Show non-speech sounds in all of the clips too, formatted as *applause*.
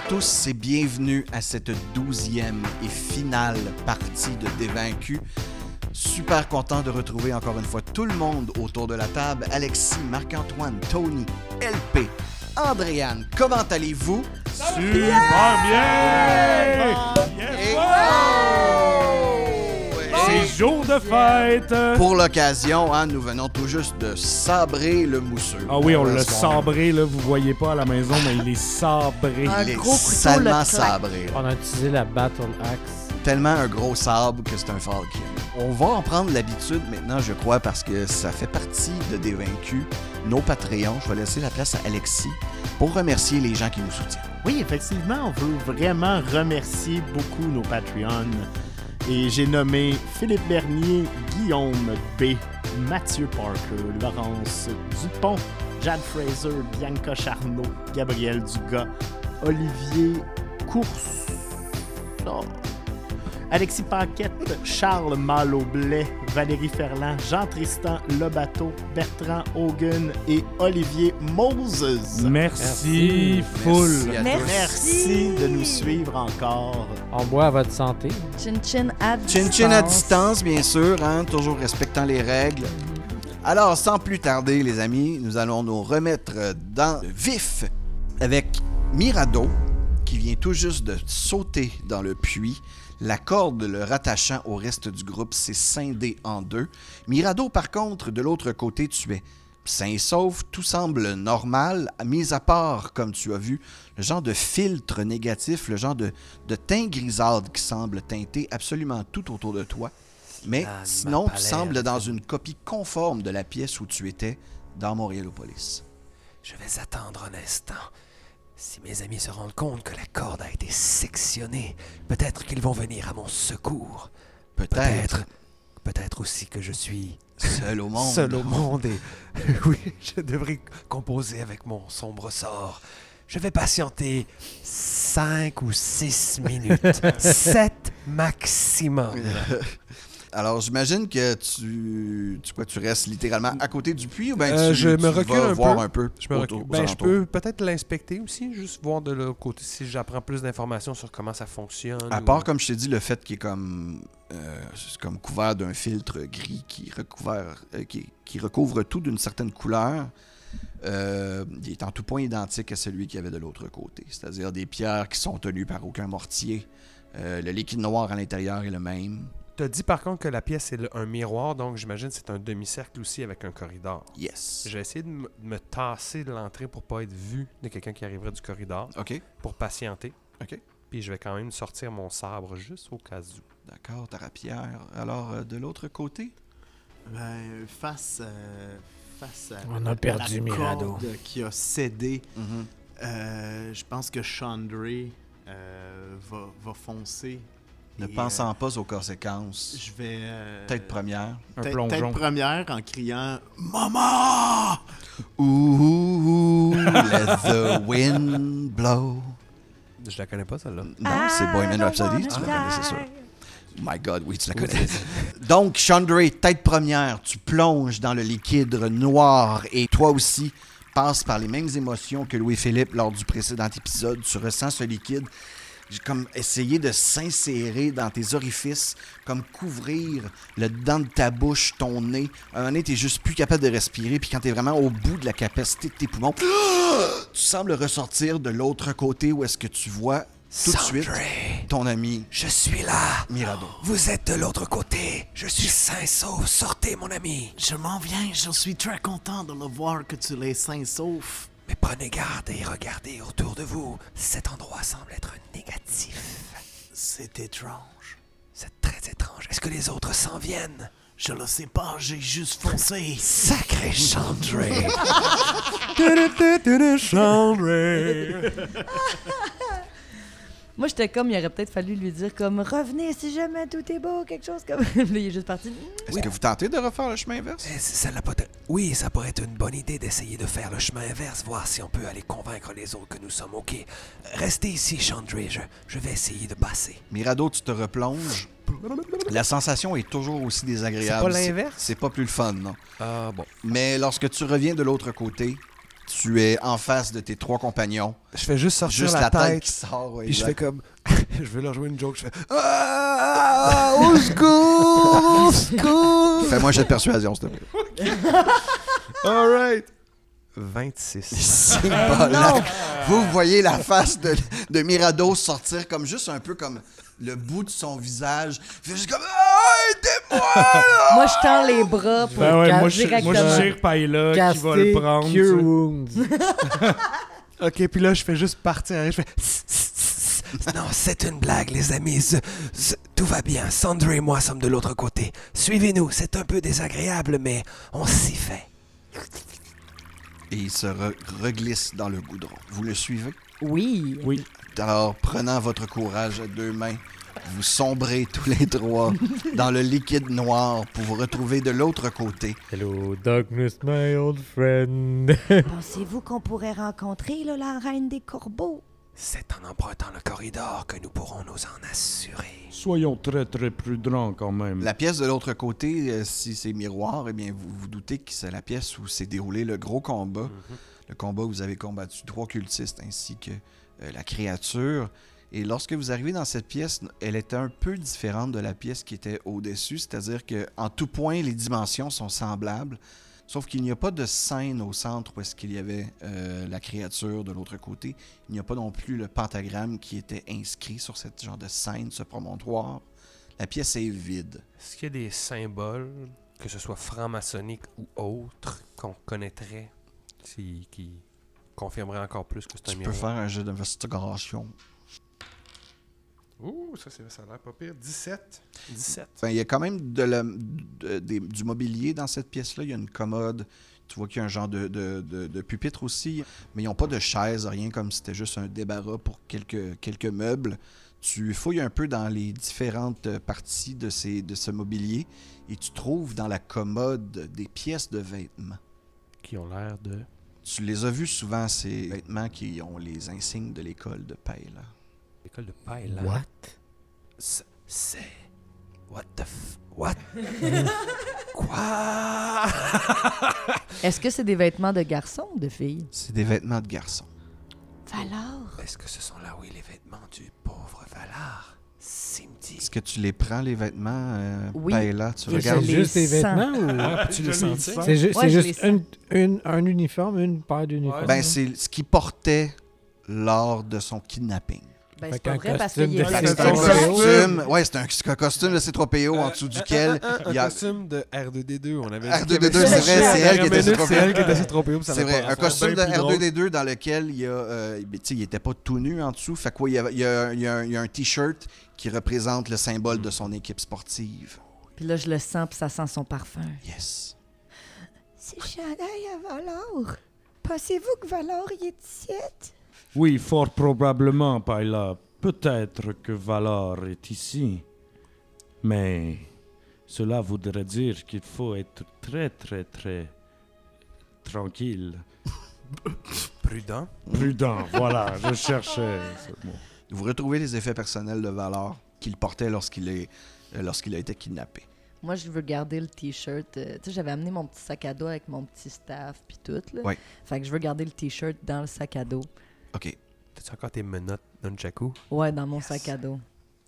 À tous et bienvenue à cette douzième et finale partie de Dévaincu. Super content de retrouver encore une fois tout le monde autour de la table. Alexis, Marc-Antoine, Tony, LP, Andréane, comment allez-vous? Super bien! Et- jour de fête! Pour l'occasion, hein, nous venons tout juste de sabrer le mousseux. Ah oui, on l'a sabré, là, vous voyez pas à la maison, mais il est sabré. Un Il est gros salement sabré. On a utilisé la Battle Axe. Tellement un gros sabre que c'est un falcon. On va en prendre l'habitude maintenant, je crois, parce que ça fait partie de des vaincus, nos Patreons. Je vais laisser la place à Alexis pour remercier les gens qui nous soutiennent. Oui, effectivement, on veut vraiment remercier beaucoup nos Patreons. Et j'ai nommé Philippe Bernier, Guillaume B, Mathieu Parker, Laurence Dupont, Jade Fraser, Bianca Charnot, Gabriel Dugas, Olivier Course, oh, Alexis Paquette, Charles Malo-Blais, Valérie Ferland, Jean-Tristan Lobato, Bertrand Hogan et Olivier Moses. Merci, full. Merci Merci. de nous suivre encore. On boit à votre santé. Chin chin à Chin chin à distance, bien sûr, hein, toujours respectant les règles. Alors, sans plus tarder, les amis, nous allons nous remettre dans le vif avec Mirado, qui vient tout juste de sauter dans le puits. La corde le rattachant au reste du groupe s'est scindée en deux. Mirado, par contre, de l'autre côté, tu es sain et sauf, tout semble normal, mis à part, comme tu as vu, le genre de filtre négatif, le genre de, de teint grisâtre qui semble teinter absolument tout autour de toi. Mais Ah, sinon, tu sembles dans une copie conforme de la pièce où tu étais dans Montréalopolis. Je vais attendre un instant. Si mes amis se rendent compte que la corde a été sectionnée, peut-être qu'ils vont venir à mon secours. Peut-être Peut-être. Aussi que je suis seul au monde. seul au monde et *laughs* oui, je devrais composer avec mon sombre sort. Je vais patienter 5 ou 6 minutes. *laughs* 7 maximum. *laughs* Alors, j'imagine que tu, tu, quoi, tu restes littéralement à côté du puits ou bien Euh, tu, je me tu recule vas un voir peu. un peu Je, me recule. Ben, je peux peut-être l'inspecter aussi, juste voir de l'autre côté si j'apprends plus d'informations sur comment ça fonctionne. À ou- part, comme je t'ai dit, le fait qu'il est comme, euh, comme couvert d'un filtre gris qui, recouvert, euh, qui, qui recouvre tout d'une certaine couleur, il est en tout point identique à celui qu'il y avait de l'autre côté. C'est-à-dire des pierres qui sont tenues par aucun mortier. Le liquide noir à l'intérieur est le même. T'as dit par contre que la pièce est le- un miroir, donc j'imagine que c'est un demi-cercle aussi avec un corridor. Yes. J'ai essayé de me, de me tasser de l'entrée pour pas être vu de quelqu'un qui arriverait du corridor, OK. pour patienter. OK. Puis je vais quand même sortir mon sabre juste au cas où. D'accord, ta rapière. Alors, euh, de l'autre côté? Ben, face, euh, face à, On a perdu la Mirado. corde qui a cédé, Mhm. euh, je pense que Chandray euh, va, va foncer. Ne Et, pensant pas aux conséquences. euh, je vais... euh, Tête première. Un tête- plongeon. Tête première en criant « Maman! Ooh, *laughs* let the wind blow. Je la connais pas celle-là. Non, c'est Bohemian don't Rhapsody, tu la connais, c'est sûr. My God, oui, tu la connais. Donc, Chandray, tête première, tu plonges dans le liquide noir et toi aussi passes par les mêmes émotions que Louis-Philippe lors du précédent épisode. Tu ressens ce liquide comme essayer de s'insérer dans tes orifices, comme couvrir le dedans de ta bouche, ton nez. À un moment donné, t'es juste plus capable de respirer, puis quand t'es vraiment au bout de la capacité de tes poumons, *gasps* tu sembles ressortir de l'autre côté où est-ce que tu vois tout de suite ton ami je suis là. Mirado. *gasps* Vous êtes de l'autre côté. Je suis sain sauf. Sortez, mon ami. Je m'en viens, je suis très content de le voir que tu les sains sauf. Mais prenez garde et regardez autour de vous. Cet endroit semble être négatif. C'est étrange. C'est très étrange. Est-ce que les autres s'en viennent? Je le sais pas, j'ai juste foncé. Sacré Chandray! *laughs* *laughs* Moi, j'étais comme, il aurait peut-être fallu lui dire comme revenez si jamais tout est beau, quelque chose comme. Là, *laughs* il est juste parti. Est-ce que vous tentez de refaire le chemin inverse? Eh, ça l'a pas t- Oui, ça pourrait être une bonne idée d'essayer de faire le chemin inverse, voir si on peut aller convaincre les autres que nous sommes OK. Restez ici, Chandray. Je, je vais essayer de passer. Mirado, tu te replonges. La sensation est toujours aussi désagréable. C'est pas l'inverse? C'est pas plus le fun, non? Ah bon. Mais lorsque tu reviens de l'autre côté, Tu es en face de tes trois compagnons. Je fais juste sortir Juste la, la, tête tête. qui sort. ouais, Puis je fais comme. *laughs* je veux leur jouer une joke. Je fais. Ah, au secours! Au secours! Fais-moi un jet de persuasion, s'il te plaît. *laughs* Alright! 26. C'est pas là. Vous voyez la face de, de Mirado sortir comme juste un peu comme le bout de son visage. Il fait juste comme Ah, aidez-moi! Moi, je tends les bras pour Ben ouais, moi, je, moi, je tire Paella qui va le prendre. Cure. Wounds. *laughs* Ok, puis là, je fais juste partir. Je fais. Non, c'est une blague, les amis. Ce- ce- tout va bien. Sandra et moi sommes de l'autre côté. Suivez-nous. C'est un peu désagréable, mais on s'y fait. Et il se re- reglisse dans le goudron. Vous le suivez? Oui. Oui. Alors, prenant votre courage à deux mains, vous sombrez tous les trois dans le liquide noir pour vous retrouver de l'autre côté. Hello, darkness, my old friend. *laughs* Pensez-vous qu'on pourrait rencontrer là, la reine des corbeaux? C'est en empruntant le corridor que nous pourrons nous en assurer. Soyons très très prudents quand même. La pièce de l'autre côté, euh, si c'est miroir, eh bien, vous vous doutez que c'est la pièce où s'est déroulé le gros combat. Le combat où vous avez combattu trois cultistes ainsi que euh, la créature. Et lorsque vous arrivez dans cette pièce, elle était un peu différente de la pièce qui était au-dessus, c'est-à-dire que en tout point, les dimensions sont semblables, sauf qu'il n'y a pas de scène au centre où est-ce qu'il y avait euh, la créature de l'autre côté. Il n'y a pas non plus le pentagramme qui était inscrit sur cette genre de scène, ce promontoire. La pièce est vide. Est-ce qu'il y a des symboles, que ce soit franc-maçonnique ou autre, qu'on connaîtrait, qui confirmerait encore plus que c'est un Tu peux miroir? faire un jeu d'investigation. Ouh, ça, ça a l'air pas pire. 17. 17. Enfin, il y a quand même de la- de- des- du mobilier dans cette pièce-là. Il y a une commode. Tu vois qu'il y a un genre de, pupitre aussi. Mais ils n'ont pas de chaise, rien comme si c'était juste un débarras pour quelques, quelques meubles. Tu fouilles un peu dans les différentes parties de, ces, de ce mobilier et tu trouves dans la commode des pièces de vêtements. Qui ont l'air de. Tu les as vus souvent, ces vêtements qui ont les insignes de l'école de Pale. L'école de paille, là. What? C'est. What the f. What? *laughs* Quoi? *laughs* Est-ce que c'est des vêtements de garçon ou de fille? C'est des vêtements de garçon. Valor? Est-ce que ce sont là où est les vêtements du pauvre Valar? Est-ce que tu les prends, les vêtements, euh, Oui. Paella? Tu Et regardes? les juste sens. vêtements ou. Ah, Je les sentir? sens. C'est ju- Ouais, c'est je juste les une, une- un uniforme, une paire d'uniformes. Ben, c'est ce qu'il portait lors de son kidnapping. Ben, c'est vrai parce costume qu'il c'est C'est un un costume. Ouais, c'est un, c'est un costume de C3PO en dessous duquel Un, il y a. costume de R2D2, on avait R2D2, dit qu'il y avait- c'est vrai, c'est elle qui était Dernière minute, C'est elle qui était C3PO. assez trop puis ça C'est avait vrai, un costume de Bien plus drôle. R2D2 dans lequel il y a. euh, tu sais, il était pas tout nu en dessous. Fait quoi, il y a, il y a- il y a un- il y a un t-shirt qui représente le symbole de son équipe sportive. Puis là, je le sens, puis ça sent son parfum. Yes. C'est chandail à Valor. Pensez-vous que Valor y est ici? Oui, fort probablement, Paella. Peut-être que Valar est ici. Mais cela voudrait dire qu'il faut être très, très, très tranquille. Prudent. Prudent, voilà, je cherchais ce mot. Vous retrouvez les effets personnels de Valor qu'il portait lorsqu'il est- euh, lorsqu'il a été kidnappé. Moi, je veux garder le t-shirt. euh, tu sais, j'avais amené mon petit sac à dos avec mon petit staff, puis tout. Là. Ouais. Fait que je veux garder le t-shirt dans le sac à dos. OK. T'as-tu encore tes menottes Nunchaku? Ouais, dans mon sac à dos.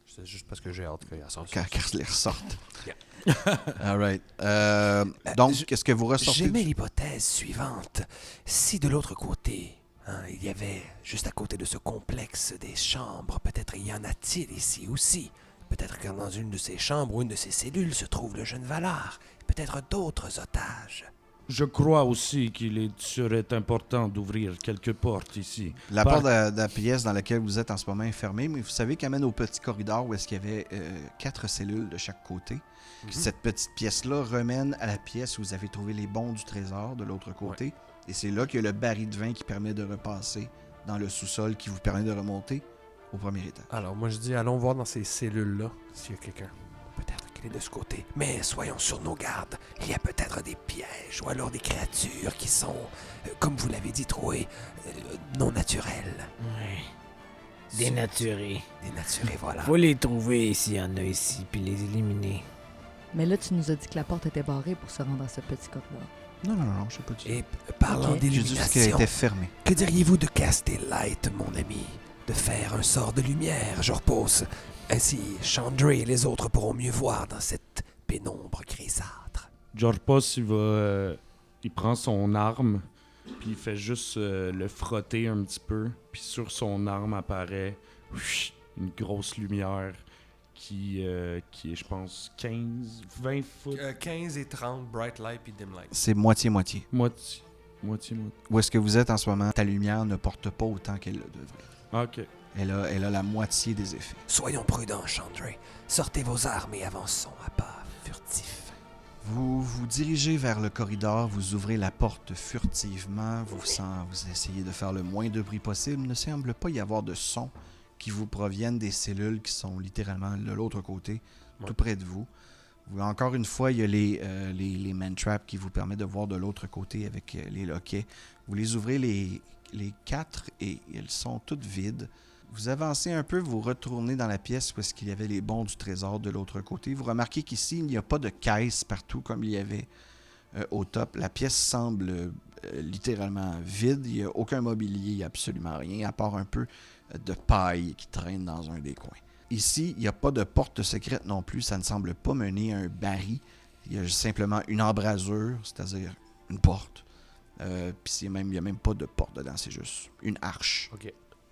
C'est juste parce que j'ai hâte qu'il sorte. Quand Carl les ressorte. *laughs* *laughs* All right. Euh, donc, qu'est-ce que vous ressortez? J'aimais l'hypothèse suivante. Si de l'autre côté, hein, il y avait, juste à côté de ce complexe des chambres, peut-être y en a-t-il ici aussi. Peut-être que dans une de ces chambres ou une de ces cellules se trouve le jeune Valar. Peut-être d'autres otages. Je crois aussi qu'il serait important d'ouvrir quelques portes ici. La Par- porte de la, de la pièce dans laquelle vous êtes en ce moment est fermée, mais vous savez qu'elle mène au petit corridor où est-ce qu'il y avait euh, quatre cellules de chaque côté. Puis Cette petite pièce-là remène à la pièce où vous avez trouvé les bons du trésor de l'autre côté. Et c'est là qu'il y a le baril de vin qui permet de repasser dans le sous-sol qui vous permet de remonter au premier étage. Alors, moi, je dis, allons voir dans ces cellules-là s'il y a quelqu'un. Peut-être qu'il est de ce côté. Mais soyons sur nos gardes. Il y a peut-être des pièges ou alors des créatures qui sont, euh, comme vous l'avez dit, Troué, euh, non naturelles. Ouais. Dénaturés. Dénaturées, voilà. Faut les trouver s'il y en a ici, puis les éliminer. Mais là, tu nous as dit que la porte était barrée pour se rendre à ce petit corridor. Non, non, non, je sais pas dit. Et parlant Ok. J'ai dit juste qu'elle d'illumination, était fermée. que diriez-vous de caster light, mon ami? De faire un sort de lumière, je repose. Ainsi, Chandray et les autres pourront mieux voir dans cette pénombre grisâtre. Jorpos, il va. euh, il prend son arme, puis il fait juste euh, le frotter un petit peu, puis sur son arme apparaît une grosse lumière qui, euh, qui est, je pense, 15, 20 foot. Euh, 15 et 30, bright light puis dim light. C'est moitié-moitié. Moitié. Moitié, moitié. Où est-ce que vous êtes en ce moment? Ta lumière ne porte pas autant qu'elle le devrait. Ah, Ok. Elle a, elle a la moitié des effets. Soyons prudents, Chandray. Sortez vos armes et avançons à pas furtifs. Vous vous dirigez vers le corridor, vous ouvrez la porte furtivement, vous, vous essayez de faire le moins de bruit possible. Il ne semble pas y avoir de son qui vous proviennent des cellules qui sont littéralement de l'autre côté, Ouais. tout près de vous. Encore une fois, il y a les, euh, les, les man traps qui vous permettent de voir de l'autre côté avec euh, les loquets. Vous les ouvrez les, les quatre et elles sont toutes vides. Vous avancez un peu, vous retournez dans la pièce où est-ce qu'il y avait les bons du trésor de l'autre côté. Vous remarquez qu'ici, il n'y a pas de caisse partout comme il y avait euh, au top. La pièce semble littéralement vide. Il n'y a aucun mobilier, absolument rien, à part un peu euh, de paille qui traîne dans un des coins. Ici, il n'y a pas de porte secrète non plus. Ça ne semble pas mener à un baril. Il y a simplement une embrasure, c'est-à-dire une porte. Euh, Puis c'est même- il n'y a même pas de porte dedans, c'est juste une arche.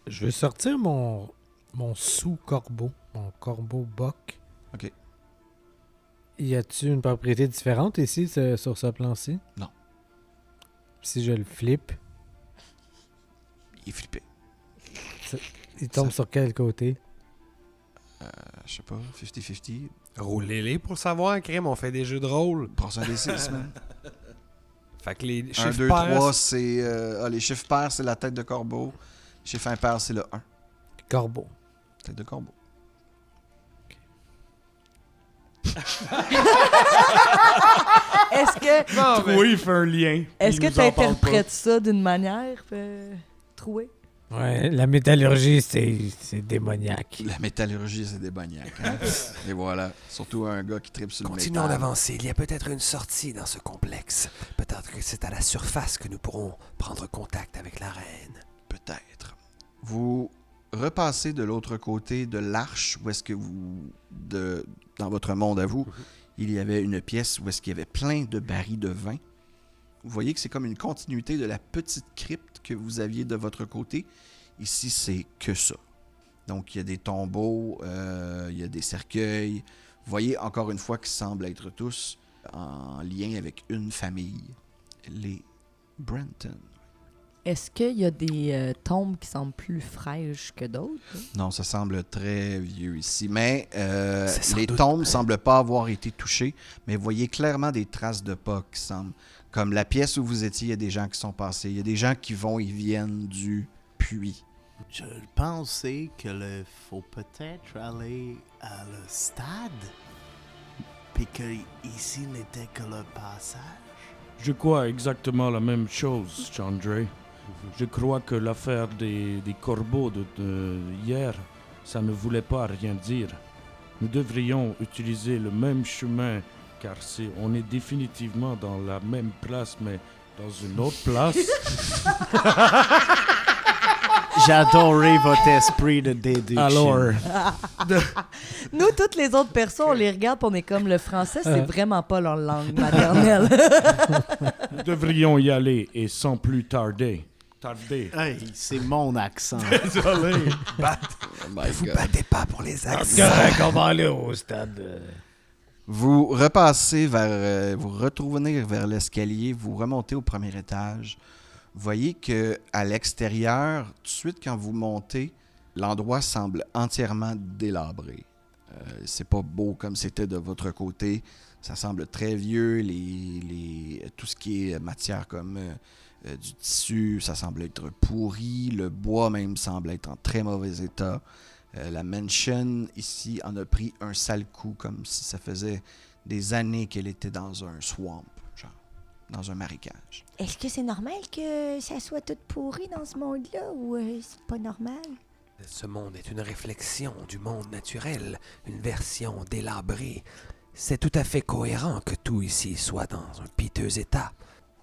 Je vais sortir mon, mon sous-corbeau, mon corbeau boc. Ok. Y a-t-il une propriété différente ici ce- sur ce plan-ci? Non. Si je le flippe, Il est flippé. il tombe sur quel côté? Euh, je sais pas, 50-50. Roulez-les pour le savoir, crème, on fait des jeux de rôle. Brasse un des 6, man. *laughs* Fait que les 1, chiffres 2, pairs, 3, c'est. euh, ah, les chiffres pairs, c'est la tête de corbeau. Les chiffres impairs, c'est le 1. Corbeau. Tête de corbeau. *laughs* Est-ce que Non, mais- Troué, il fait un lien. est-ce que tu interprètes ça d'une manière euh, trouée? Ouais, la métallurgie, c'est c'est démoniaque. La métallurgie, c'est démoniaque. Hein? *laughs* Et voilà. Surtout un gars qui tripe sur le Continuons d'avancer. Il y a peut-être une sortie dans ce complexe. Peut-être que c'est à la surface que nous pourrons prendre contact avec la reine. Peut-être. Vous repassez de l'autre côté de l'arche où est-ce que vous, de, dans votre monde à vous, il y avait une pièce où est-ce qu'il y avait plein de barils de vin. Vous voyez que c'est comme une continuité de la petite crypte que vous aviez de votre côté. Ici, c'est que ça. Donc, il y a des tombeaux, euh, il y a des cercueils. Vous voyez encore une fois qu'ils semblent être tous en lien avec une famille, les Brenton. Est-ce qu'il y a des euh, tombes qui semblent plus fraîches que d'autres? Non, ça semble très vieux ici. Mais euh, les doute- tombes ne semblent pas avoir été touchées. Mais vous voyez clairement des traces de pas qui semblent. Comme la pièce où vous étiez, il y a des gens qui sont passés. Il y a des gens qui vont et viennent du puits. Je pensais que le faut peut-être aller à le stade, puis que ici n'était que le passage. Je crois exactement la même chose, Chandray. Je crois que l'affaire des, des corbeaux de, de hier, ça ne voulait pas rien dire. Nous devrions utiliser le même chemin, car c'est, on est définitivement dans la même place, mais dans une autre place. *laughs* J'adorais votre esprit de déduction. Alors, *laughs* Nous, toutes les autres personnes, on les regarde on est comme le français, c'est Euh. vraiment pas leur langue maternelle. *laughs* nous devrions y aller et sans plus tarder. Tarder. Hey, c'est mon accent. *laughs* Désolé. Ne vous battez pas pour les C'est accents. correct, on va aller au stade. euh. Vous repassez vers. euh, vous retournez vers l'escalier, vous remontez au premier étage. Vous voyez que à l'extérieur, tout de suite quand vous montez, l'endroit semble entièrement délabré. Euh, c'est pas beau comme c'était de votre côté. Ça semble très vieux. Les, les, tout ce qui est matière comme euh, euh, du tissu, ça semble être pourri. Le bois même semble être en très mauvais état. Euh, la mansion ici en a pris un sale coup, comme si ça faisait des années qu'elle était dans un swamp, genre, dans un marécage. Est-ce que c'est normal que ça soit tout pourri dans ce monde-là ou euh, c'est pas normal? Ce monde est une réflexion du monde naturel, une version délabrée. c'est tout à fait cohérent que tout ici soit dans un piteux état.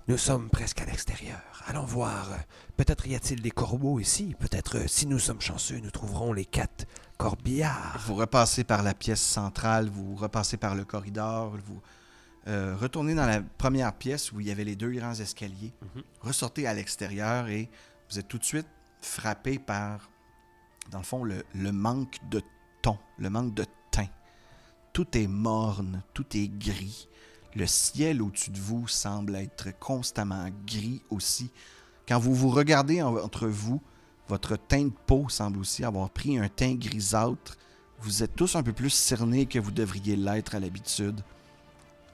Nous sommes presque à l'extérieur. Allons voir. Peut-être y a-t-il des corbeaux ici. Peut-être, euh, si nous sommes chanceux, nous trouverons les quatre corbillards. Vous repassez par la pièce centrale, vous repassez par le corridor, vous euh, retournez dans la première pièce où il y avait les deux grands escaliers, Mhm. ressortez à l'extérieur et vous êtes tout de suite frappé par, dans le fond, le, le manque de ton, le manque de teint. Tout est morne, tout est gris. Le ciel au-dessus de vous semble être constamment gris aussi. Quand vous vous regardez en- entre vous, votre teint de peau semble aussi avoir pris un teint grisâtre. Vous êtes tous un peu plus cernés que vous devriez l'être à l'habitude.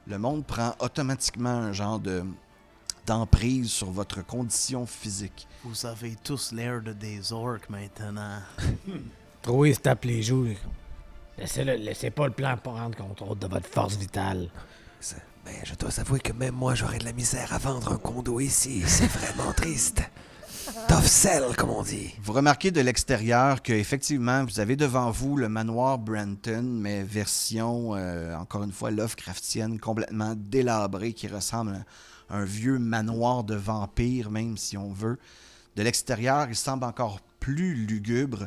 Le monde prend automatiquement un genre de d'emprise sur votre condition physique. Vous avez tous l'air de des orques maintenant. Troué se tape les joues. Laissez-le, laissez pas le plan prendre contrôle de votre force vitale. Mais je dois avouer que même moi, j'aurais de la misère à vendre un condo ici. C'est vraiment *laughs* triste. Tough sell, comme on dit. Vous remarquez de l'extérieur que effectivement vous avez devant vous le manoir Branton, mais version euh, encore une fois Lovecraftienne, complètement délabrée, qui ressemble à un vieux manoir de vampires, même si on veut. De l'extérieur, il semble encore plus lugubre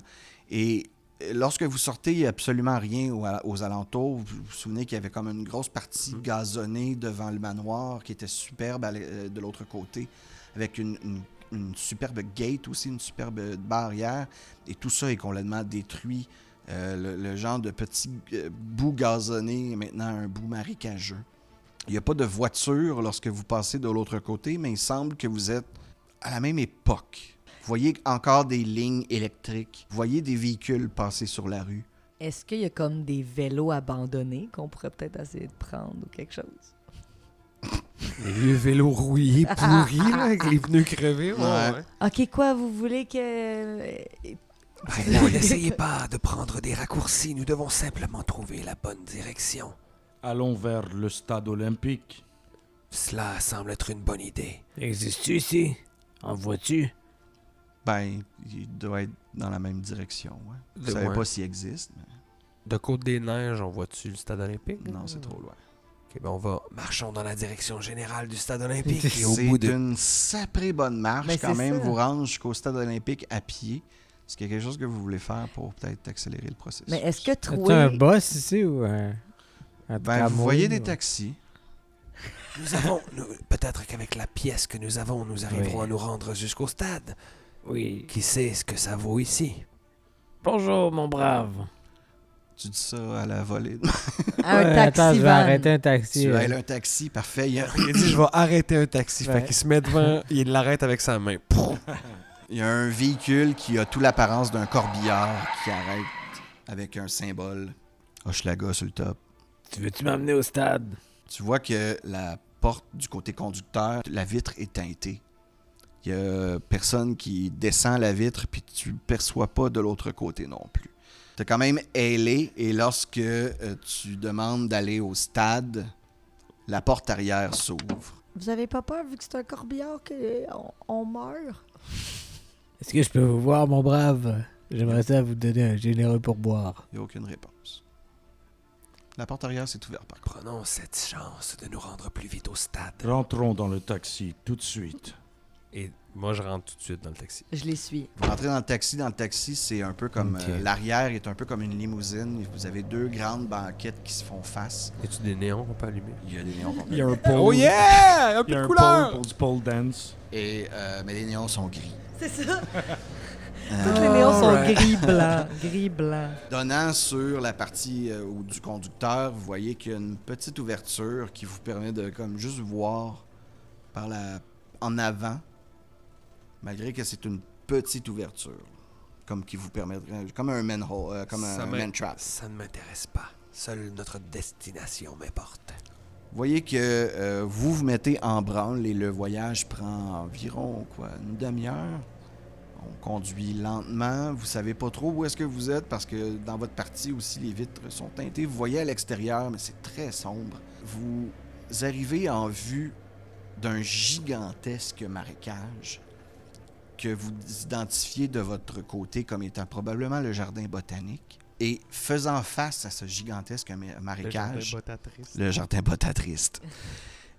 et lorsque vous sortez, il n'y a absolument rien aux, alentours. Vous vous souvenez qu'il y avait comme une grosse partie gazonnée devant le manoir qui était superbe euh, de l'autre côté, avec une, une- une superbe gate aussi, une superbe barrière. Et tout ça est complètement détruit. Euh, le, le genre de petit euh, bout gazonné est maintenant un bout marécageux. Il n'y a pas de voiture lorsque vous passez de l'autre côté, mais il semble que vous êtes à la même époque. Vous voyez encore des lignes électriques. Vous voyez des véhicules passer sur la rue. Est-ce qu'il y a comme des vélos abandonnés qu'on pourrait peut-être essayer de prendre ou quelque chose? Les vieux vélos rouillés, pourris, là, avec les pneus crevés. ouais. Ok, quoi, vous voulez que. Non, *laughs* n'essayez pas de prendre des raccourcis. Nous devons simplement trouver la bonne direction. Allons vers le stade olympique. Cela semble être une bonne idée. Existe-tu ici? En vois-tu? Ben, il doit être dans la même direction. Ouais. Vous De savez loin. pas s'il existe, mais De Côte-des-Neiges, on voit-tu le stade olympique? non, c'est trop loin. Ok, ben on va. Marchons dans la direction générale du stade *laughs* olympique et au C'est bout de... une sacrée bonne marche Ben, quand même. ça. Vous rendre jusqu'au stade olympique à pied. Est-ce qu'il y a quelque chose que vous voulez faire pour peut-être accélérer le processus? Mais est-ce que As-tu un trouver. boss ici ou un. un Ben, vous voyez des taxis. Nous avons... Peut-être qu'avec la pièce que nous avons, nous arriverons Oui. à nous rendre jusqu'au stade. Oui. Qui sait ce que ça vaut ici? Bonjour, mon brave. Tu dis ça à la volée. *laughs* Un Ouais, taxi attends, je vais van. arrêter un taxi. tu euh. un taxi, parfait. Il y a, *laughs* Il a dit je vais arrêter un taxi. Ouais. Fait qu'il se met devant, il l'arrête avec sa main. *laughs* il y a un véhicule qui a toute l'apparence d'un corbillard qui arrête avec un symbole Hochelaga sur le top. Tu veux-tu m'amener au stade? Tu vois que la porte du côté conducteur, la vitre est teintée. Il y a personne qui descend la vitre, puis tu le perçois pas de l'autre côté non plus. Tu quand même ailé, et lorsque euh, tu demandes d'aller au stade, la porte arrière s'ouvre. Vous avez pas peur, vu que c'est un corbillard, qu'on on meurt? Est-ce que je peux vous voir, mon brave? J'aimerais ça vous donner un généreux pourboire. Il n'y a aucune réponse. La porte arrière s'est ouverte par contre. Prenons cette chance de nous rendre plus vite au stade. Rentrons dans le taxi tout de suite. Et moi, je rentre tout de suite dans le taxi. Je les suis. Vous rentrez dans le taxi. Dans le taxi, c'est un peu comme. Euh, L'arrière est un peu comme une limousine. Vous avez deux grandes banquettes qui se font face. Y a-tu des néons qu'on peut allumer? Il y a des néons Il y a un pole. Oh yeah! Un Il y peu a de un couleur! pole pour du pole dance. Et, euh, mais les néons sont gris. C'est ça. *laughs* Euh, Toutes les néons sont gris-blanc. Gris-blanc. Donnant sur la partie euh, du conducteur, vous voyez qu'il y a une petite ouverture qui vous permet de comme juste voir par la en avant, malgré que c'est une petite ouverture, comme qui vous permettrait, comme un manhole, euh, comme Ça un m'in- man trap. Ça ne m'intéresse pas. Seule notre destination m'importe. Vous voyez que euh, vous vous mettez en branle et le voyage prend environ quoi, une demi-heure. On conduit lentement. Vous savez pas trop où est-ce que vous êtes parce que dans votre partie aussi les vitres sont teintées. Vous voyez à l'extérieur, mais c'est très sombre. Vous arrivez en vue d'un gigantesque marécage que vous identifiez de votre côté comme étant probablement le jardin botanique. Et faisant face à ce gigantesque ma- Le jardin marécage, bottatrice. le jardin.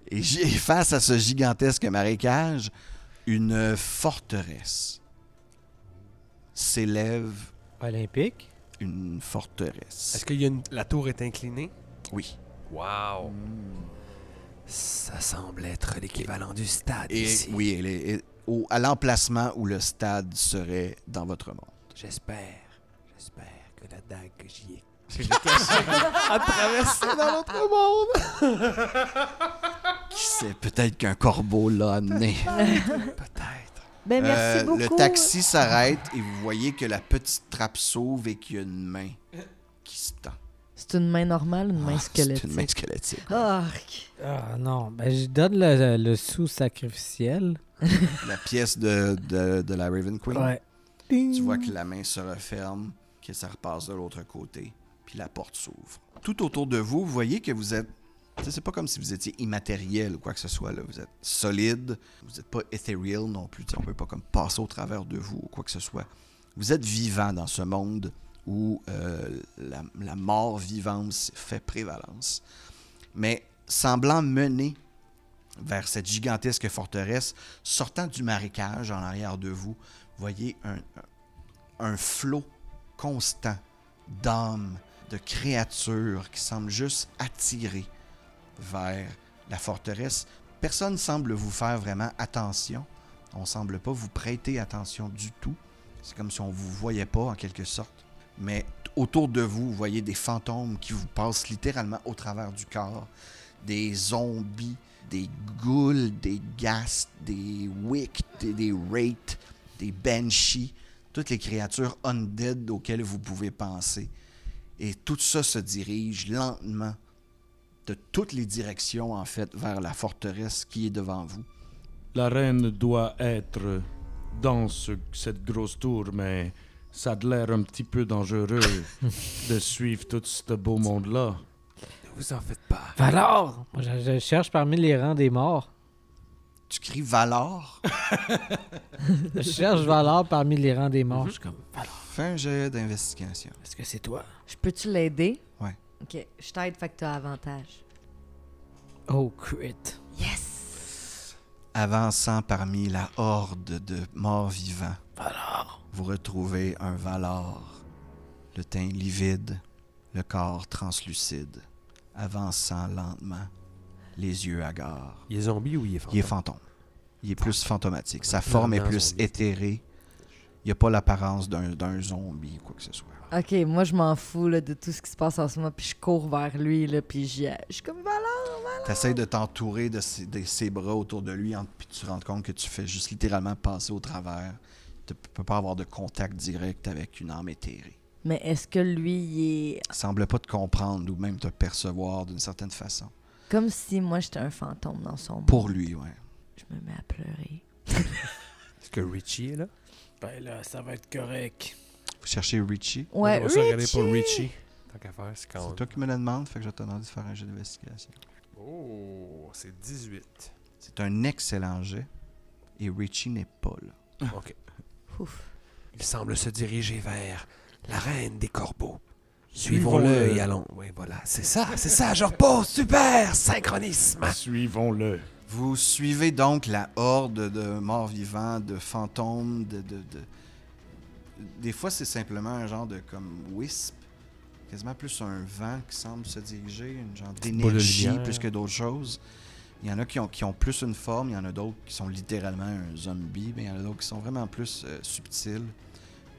Et *laughs* face à ce gigantesque marécage, une forteresse s'élève. Olympique. Une forteresse. Est-ce qu'il y a une... la tour est inclinée? Oui. Wow! Ça semble être l'équivalent du stade Et ici. oui, elle est est au- à l'emplacement où le stade serait dans votre monde? J'espère, j'espère que la dague que j'y ai *laughs* À traverser dans l'autre monde! *laughs* Qui sait, peut-être qu'un corbeau l'a amené. *laughs* peut-être. Ben, merci Euh, beaucoup. Le taxi s'arrête et vous voyez que la petite trappe s'ouvre et qu'il y a une main qui se tend. C'est une main normale ou une main Ah, squelettique? C'est une main squelettique. Arc. Ah non, ben je donne le, le sous sacrificiel. La pièce de, de, de la Raven Queen. Ouais. Tu vois que la main se referme, que ça repasse de l'autre côté, puis la porte s'ouvre. Tout autour de vous, vous voyez que vous êtes. C'est pas comme si vous étiez immatériel ou quoi que ce soit. Là. Vous êtes solide, vous n'êtes pas ethereal non plus. Tu sais, On peut pas comme passer au travers de vous ou quoi que ce soit. Vous êtes vivant dans ce monde où euh, la, mort vivante fait prévalence. Mais semblant mener vers cette gigantesque forteresse, sortant du marécage en arrière de vous, voyez un flot constant d'âmes, de créatures qui semblent juste attirer vers la forteresse. Personne ne semble vous faire vraiment attention. On ne semble pas vous prêter attention du tout. C'est comme si on ne vous voyait pas en quelque sorte. Mais autour de vous, vous voyez des fantômes qui vous passent littéralement au travers du corps. Des zombies, des ghouls, des ghasts, des wicks, des, des des banshees, toutes les créatures undead auxquelles vous pouvez penser. Et tout ça se dirige lentement de toutes les directions, en fait, vers la forteresse qui est devant vous. La reine doit être dans ce- cette grosse tour, mais ça a l'air un petit peu dangereux *laughs* de suivre tout ce beau monde-là. Ne vous en faites pas. Valor! Moi, je, je cherche parmi les rangs des morts. Tu cries Valor? *laughs* Je cherche Valor parmi les rangs des morts. Je suis comme, Valor, Fais un jet d'investigation. est-ce que c'est toi? Je peux-tu l'aider? Ouais. Ok, je t'aide, fait que t'as avantage. Oh, crit. Yes! Avançant parmi la horde de morts vivants, Valor. vous retrouvez un Valor, le teint livide, le corps translucide, avançant lentement, les yeux hagards. Il est zombie ou il est fantôme? Il est fantôme? Il est plus fantomatique. Sa forme est plus zombie. éthérée. Il n'a pas l'apparence d'un zombie ou quoi que ce soit. Ok, moi je m'en fous là, de tout ce qui se passe en ce moment, puis je cours vers lui, là, puis je suis comme Valor! Tu essaies de t'entourer de, ses, de ses bras autour de lui, en- puis tu te rends compte que tu fais juste littéralement passer au travers. Tu ne peux pas avoir de contact direct avec une âme éthérée. Mais est-ce que lui, il est Il semble pas te comprendre ou même te percevoir d'une certaine façon. comme si moi j'étais un fantôme dans son monde? Pour lui, ouais. Je me mets à pleurer. *laughs* Est-ce que Richie est là? Ben là, ça va être correct. Vous cherchez Richie? Ouais, On va se regarder pour Richie! Richie. Tant qu'à faire, c'est quand C'est toi qui me le demande, fait que je te demander de faire un jeu d'investigation. Oh, c'est 18. C'est un excellent jet. Et Richie n'est pas là. OK. Ouf. Il semble se diriger vers la reine des corbeaux. Suivons-le. Et allons. Oui, voilà. C'est ça, c'est ça. Je repose. Super. Synchronisme. Suivons-le. Vous suivez donc la horde de morts vivants, de fantômes, de. de, de- Des fois, c'est simplement un genre de comme wisp, quasiment plus un vent qui semble se diriger, une genre d'énergie plus que d'autres choses. Il y en a qui ont, plus une forme, il y en a d'autres qui sont littéralement un zombie, mais il y en a d'autres qui sont vraiment plus euh, subtils.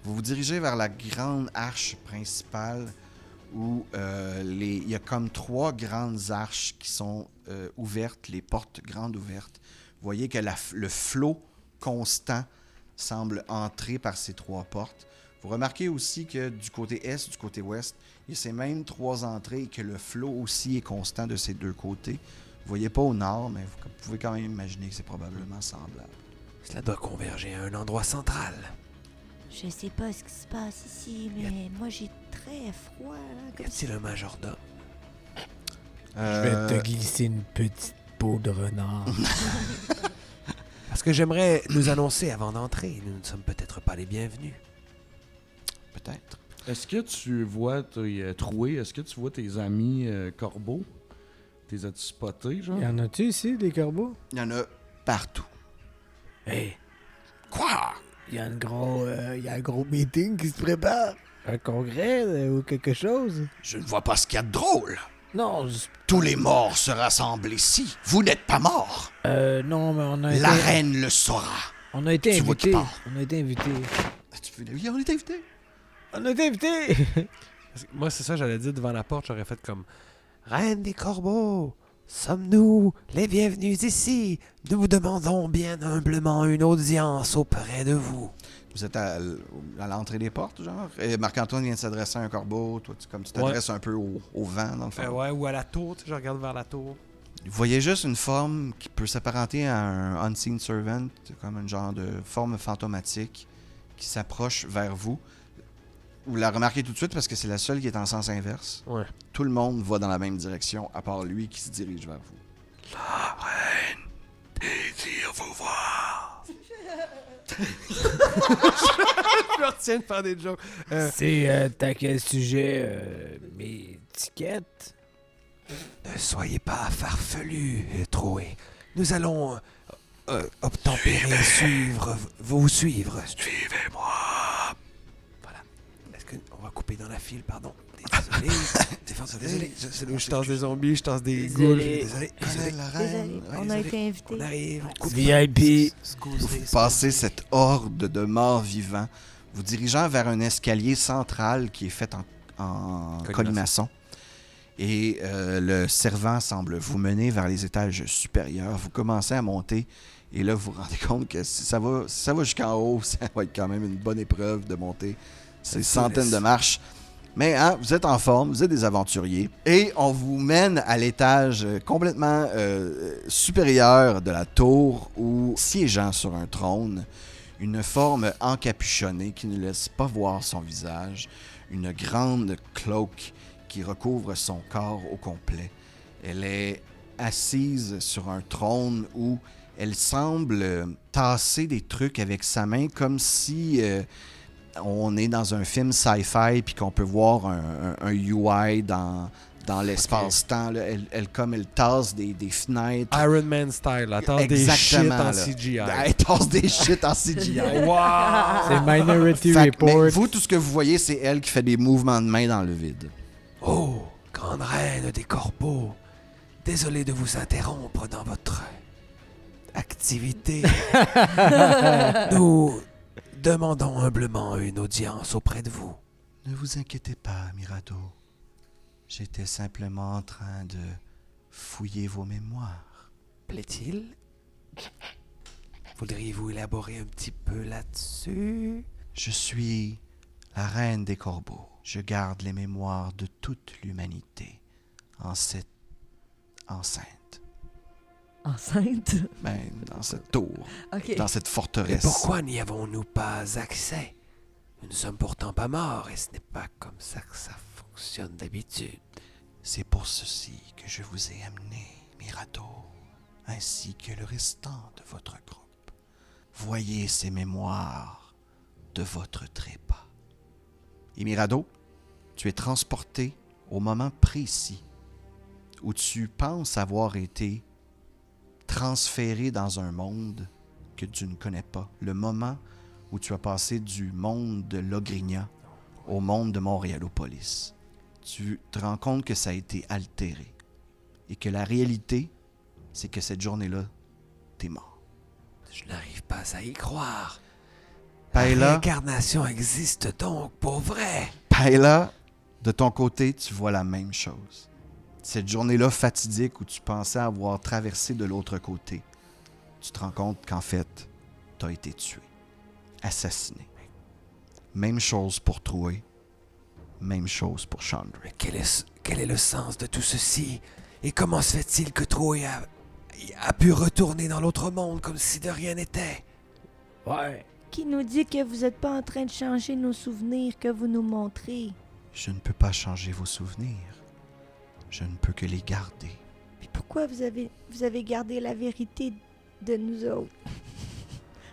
Vous vous dirigez vers la grande arche principale où euh, il y a comme trois grandes arches qui sont euh, ouvertes, les portes grandes ouvertes. Vous voyez que le flot constant semble entrer par ces trois portes. Vous remarquez aussi que du côté est, du côté ouest, il y a ces mêmes trois entrées et que le flot aussi est constant de ces deux côtés. Vous voyez pas au nord, mais vous pouvez quand même imaginer que c'est probablement semblable. Cela doit converger à un endroit central. Je sais pas ce qui se passe ici, mais moi j'ai très froid. là, Y comme a-t-il un majordome? Je Euh, vais te glisser une petite peau de renard. *laughs* Parce que j'aimerais nous annoncer avant d'entrer. Nous ne sommes peut-être pas les bienvenus. Peut-être. Est-ce que tu vois tes euh, troués, est-ce que tu vois tes amis euh, corbeaux? T'es as-tu spotés, genre? Y en a-tu ici, des corbeaux? Il y en a partout. Hey, Quoi? y a un gros, euh, y a un gros meeting qui se prépare. Un congrès euh, ou quelque chose? Je ne vois pas ce qu'il y a de drôle. Non, je- Tous les morts se rassemblent ici. Vous n'êtes pas morts. euh, non, mais on a été, La reine le saura. on a été Tu vois qui invités. parle. On a été invités. Ah, Tu peux... Oui, on est invités. On a été invités! Parce que Moi, c'est ça, j'allais dire devant la porte, j'aurais fait comme Reine des corbeaux, sommes-nous les bienvenus ici? Nous vous demandons bien humblement une audience auprès de vous. Vous êtes à, l'entrée des portes, genre? Et Marc-Antoine vient de s'adresser à un corbeau. Toi, tu, comme tu t'adresses un peu au, au vent, dans le fond. Euh, ouais, ou à la tour, tu sais, je regarde vers la tour. Vous voyez juste une forme qui peut s'apparenter à un unseen servant, comme un genre de forme fantomatique qui s'approche vers vous. Vous la remarquez tout de suite parce que c'est la seule qui est en sens inverse. Ouais. Tout le monde va dans la même direction, à part lui qui se dirige vers vous. La reine désire vous voir. *laughs* Je me retiens de faire des jokes. Euh, C'est euh, à quel sujet euh, mes tickets? Ne soyez pas farfelu, Troué. Nous allons euh, euh, obtempérer suivre, vous suivre. Suivez-moi. Couper dans la file, pardon Désolé. *laughs* désolé. désolé, je- c'est où je tasse des zombies, je tasse des ghouls. Désolé. Désolé, on a été invités. On arrive. On coupe. VIP. Passez cette horde de morts vivants, vous dirigeant vers un escalier central qui est fait en, en Colimaçon. colimaçon. Et euh, le servant semble vous mener vers les étages supérieurs. Vous commencez à monter et là, vous vous rendez compte que si ça va, si ça va jusqu'en haut, *laughs* ça va être quand même une bonne épreuve de monter ces centaines de marches. Mais hein, vous êtes en forme, vous êtes des aventuriers. Et on vous mène à l'étage euh, complètement euh, supérieur de la tour où, siégeant sur un trône, une forme encapuchonnée qui ne laisse pas voir son visage, une grande cloque qui recouvre son corps au complet. Elle est assise sur un trône où elle semble tasser des trucs avec sa main comme si euh, on est dans un film sci-fi puis qu'on peut voir un, un- un UI dans, dans l'espace-temps. Elle, elle- comme elle tasse des, des fenêtres. Iron Man style, attends des shit en. CGI. *laughs* Elle tasse des shit en CGI. *laughs* Wow! C'est Minority Fait que- mais Report. vous, tout ce que vous voyez, c'est elle qui fait des mouvements de main dans le vide. Oh, grande reine des corbeaux, désolé de vous interrompre dans votre activité. *laughs* Nous demandons humblement une audience auprès de vous. Ne vous inquiétez pas, Mirado. J'étais simplement en train de fouiller vos mémoires. Plaît-il? Voudriez-vous élaborer un petit peu là-dessus? Je suis la reine des corbeaux. Je garde les mémoires de toute l'humanité en cette enceinte. Enceinte? Ben, dans cette tour, dans cette Et forteresse. pourquoi n'y avons-nous pas accès? Nous ne sommes pourtant pas morts et ce n'est pas comme ça que ça fonctionne d'habitude. C'est pour ceci que je vous ai amené, Mirado, ainsi que le restant de votre groupe. Voyez ces mémoires de votre trépas. Et Mirado, tu es transporté au moment précis où tu penses avoir été transféré dans un monde que tu ne connais pas. Le moment où tu as passé du monde de Logrinia au monde de Montréalopolis tu te rends compte que ça a été altéré. Et que la réalité, c'est que cette journée-là, t'es mort. Je n'arrive pas à y croire. La Paella, réincarnation existe donc pour vrai. Paella, de ton côté, tu vois la même chose. Cette journée-là fatidique où tu pensais avoir traversé de l'autre côté, tu te rends compte qu'en fait, t'as été tué, assassiné. Même chose pour Troué, même chose pour Chandra. Mais quel est, quel est le sens de tout ceci? Et comment se fait-il que Troy a, a pu retourner dans l'autre monde comme si de rien n'était? Ouais. Qui nous dit que vous n'êtes pas en train de changer nos souvenirs que vous nous montrez? Je ne peux pas changer vos souvenirs. Je ne peux que les garder. Puis pourquoi vous avez, vous avez gardé la vérité de nous autres?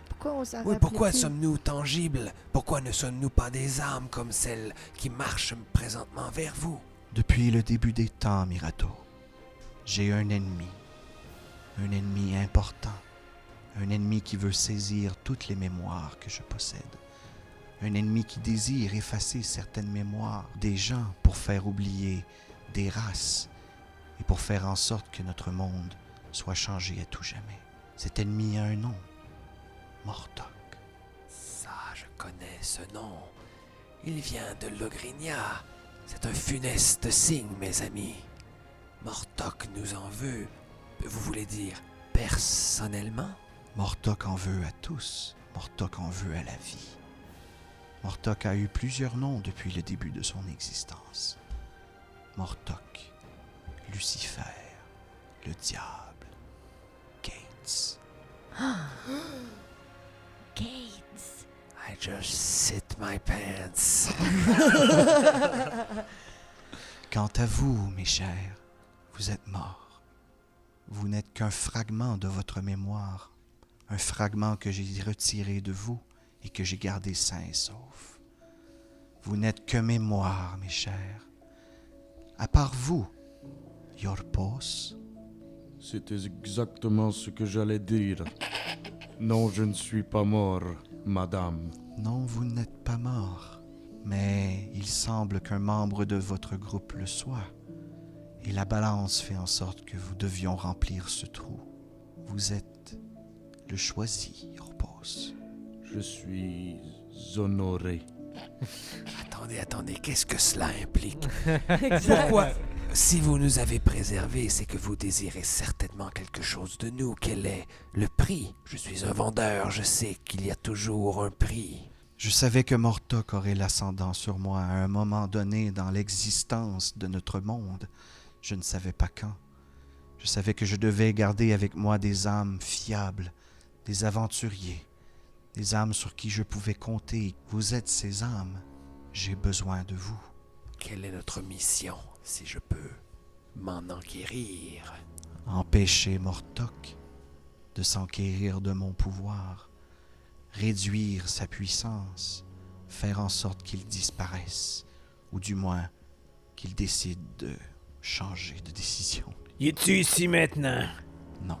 pourquoi on s'en Oui, pourquoi sommes-nous tangibles? Pourquoi ne sommes-nous pas des âmes comme celles qui marchent présentement vers vous? Depuis le début des temps, Mirato, j'ai un ennemi. Un ennemi important. Un ennemi qui veut saisir toutes les mémoires que je possède. Un ennemi qui désire effacer certaines mémoires des gens pour faire oublier des races et pour faire en sorte que notre monde soit changé à tout jamais. Cet ennemi a un nom. Mortok. Ça, je connais ce nom. Il vient de Logrinia. C'est un funeste signe, mes amis. Mortok nous en veut. Vous voulez dire personnellement? Mortok en veut à tous. Mortok en veut à la vie. Mortok a eu plusieurs noms depuis le début de son existence. Mortok, Lucifer, le diable, Gates. *gasps* Gates. I just sit my pants. *laughs* Quant à vous, mes chers, vous êtes morts. Vous n'êtes qu'un fragment de votre mémoire, un fragment que j'ai retiré de vous et que j'ai gardé sain et sauf. Vous n'êtes que mémoire, mes chers. À part vous, Yorpos, C'était exactement ce que j'allais dire. Non, je ne suis pas mort, madame. non, vous n'êtes pas mort, mais il semble qu'un membre de votre groupe le soit, et la balance fait en sorte que vous devions remplir ce trou. Vous êtes le choisi, Yorpos. Je suis honoré. *laughs* attendez, attendez, qu'est-ce que cela implique? *laughs* Pourquoi Si vous nous avez préservés, c'est que vous désirez certainement quelque chose de nous. Quel est le prix? Je suis un vendeur, je sais qu'il y a toujours un prix. Je savais que Mortok aurait l'ascendant sur moi à un moment donné dans l'existence de notre monde. Je ne savais pas quand. Je savais que je devais garder avec moi des âmes fiables, des aventuriers, des âmes sur qui je pouvais compter. Vous êtes ces âmes. J'ai besoin de vous. Quelle est notre mission, si je peux m'en enquérir? Empêcher Mortok de s'enquérir de mon pouvoir, réduire sa puissance, faire en sorte qu'il disparaisse, ou du moins qu'il décide de changer de décision. Y es-tu ici maintenant? Non.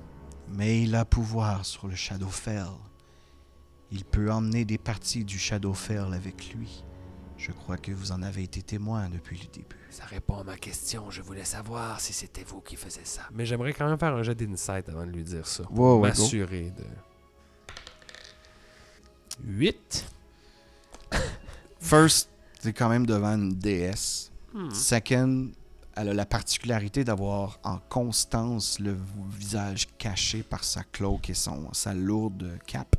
Mais il a pouvoir sur le Shadowfell. Il peut emmener des parties du Shadowfell avec lui. Je crois que vous en avez été témoin depuis le début. Ça répond à ma question. Je voulais savoir si c'était vous qui faisiez ça. Mais j'aimerais quand même faire un jet d'insight avant de lui dire ça. Ouais, go. M'assurer de. 8. First, c'est quand même devant une déesse. Second, elle a la particularité d'avoir en constance le visage caché par sa cloque et son, sa lourde cape.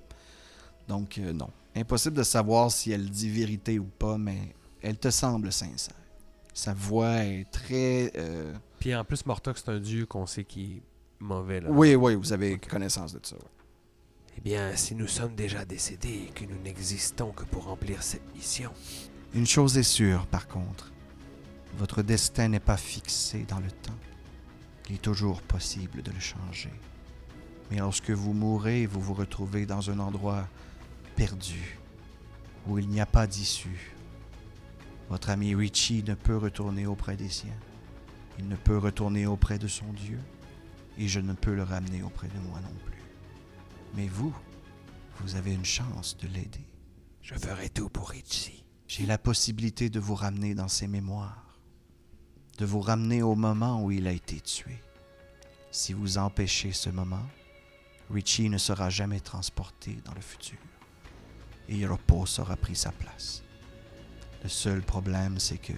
Donc, euh, non. Impossible de savoir si elle dit vérité ou pas, mais elle te semble sincère. Sa voix est très. euh, Puis en plus, Mortok, c'est un dieu qu'on sait qui est mauvais. Là. Oui, oui, vous avez connaissance de ça. ouais. Eh bien, si nous sommes déjà décédés et que nous n'existons que pour remplir cette mission, Une chose est sûre, par contre. Votre destin n'est pas fixé dans le temps. Il est toujours possible de le changer. Mais lorsque vous mourrez, vous vous retrouvez dans un endroit perdu, où il n'y a pas d'issue. Votre ami Richie ne peut retourner auprès des siens. Il ne peut retourner auprès de son Dieu. Et je ne peux le ramener auprès de moi non plus. Mais vous, vous avez une chance de l'aider. je ferai tout pour Richie. J'ai la possibilité de vous ramener dans ses mémoires, de vous ramener au moment où il a été tué. Si vous empêchez ce moment, Richie ne sera jamais transporté dans le futur et Europos aura pris sa place. Le seul problème, c'est que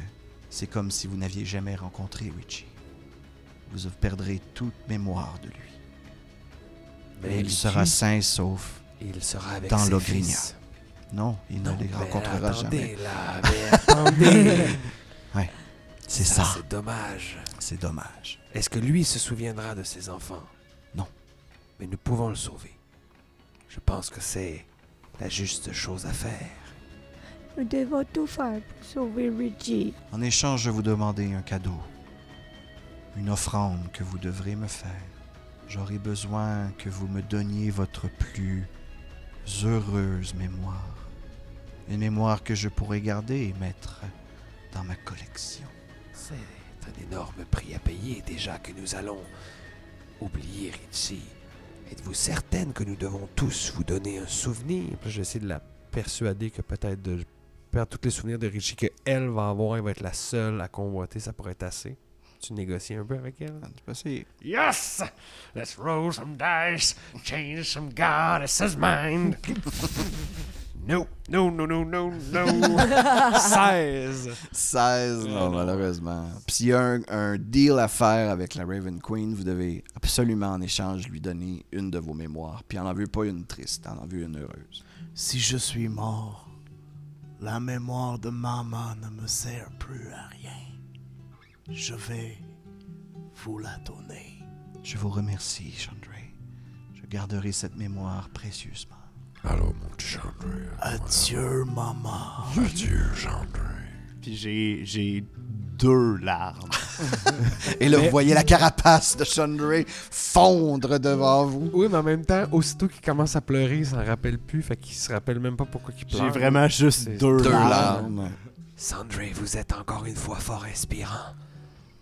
c'est comme si vous n'aviez jamais rencontré Richie. Vous perdrez toute mémoire de lui. Mais il sera sain sauf. il sera avec dans fils. Non, il ne les mais rencontrera attendez, jamais. là, mais attendez. *laughs* C'est ça. C'est dommage. C'est dommage. Est-ce que lui se souviendra de ses enfants? Non. Mais nous pouvons le sauver. Je pense que c'est la juste chose à faire. Nous devons tout faire pour sauver Richie. En échange, je vous demander un cadeau. Une offrande que vous devrez me faire. J'aurai besoin que vous me donniez votre plus heureuse mémoire. Une mémoire que je pourrais garder et mettre dans ma collection. C'est un énorme prix à payer déjà que nous allons oublier Richie. Êtes-vous certaine que nous devons tous vous donner un souvenir? Puis je vais essayer de la persuader que peut-être de perdre tous les souvenirs de Richie qu'elle va avoir, elle va être la seule à convoiter, ça pourrait être assez. Tu négocies un peu avec elle? Tu peux essayer. Yes! Let's roll some dice, change some goddess's mind. *laughs* no, no, no, no, no, no. 16. 16, non, malheureusement. Puis s'il y a un, un deal à faire avec la Raven Queen, vous devez absolument en échange lui donner une de vos mémoires. Puis elle n'en veut pas une triste, elle en veut une heureuse. Si je suis mort, la mémoire de maman ne me sert plus à rien. Je vais vous la donner. Je vous remercie, Chandra. Je garderai cette mémoire précieusement. Alors, mon petit Chandra. Adieu, maman. Adieu, Chandra. Puis j'ai, j'ai deux larmes. *laughs* Et là, Mais- vous voyez la carapace de Chandra fondre devant vous. Oui, mais en même temps, aussitôt qu'il commence à pleurer, il s'en rappelle plus, fait qu'il se rappelle même pas pourquoi il pleure. J'ai vraiment juste C'est deux, Deux larmes. larmes. Sandré, vous êtes encore une fois fort inspirant.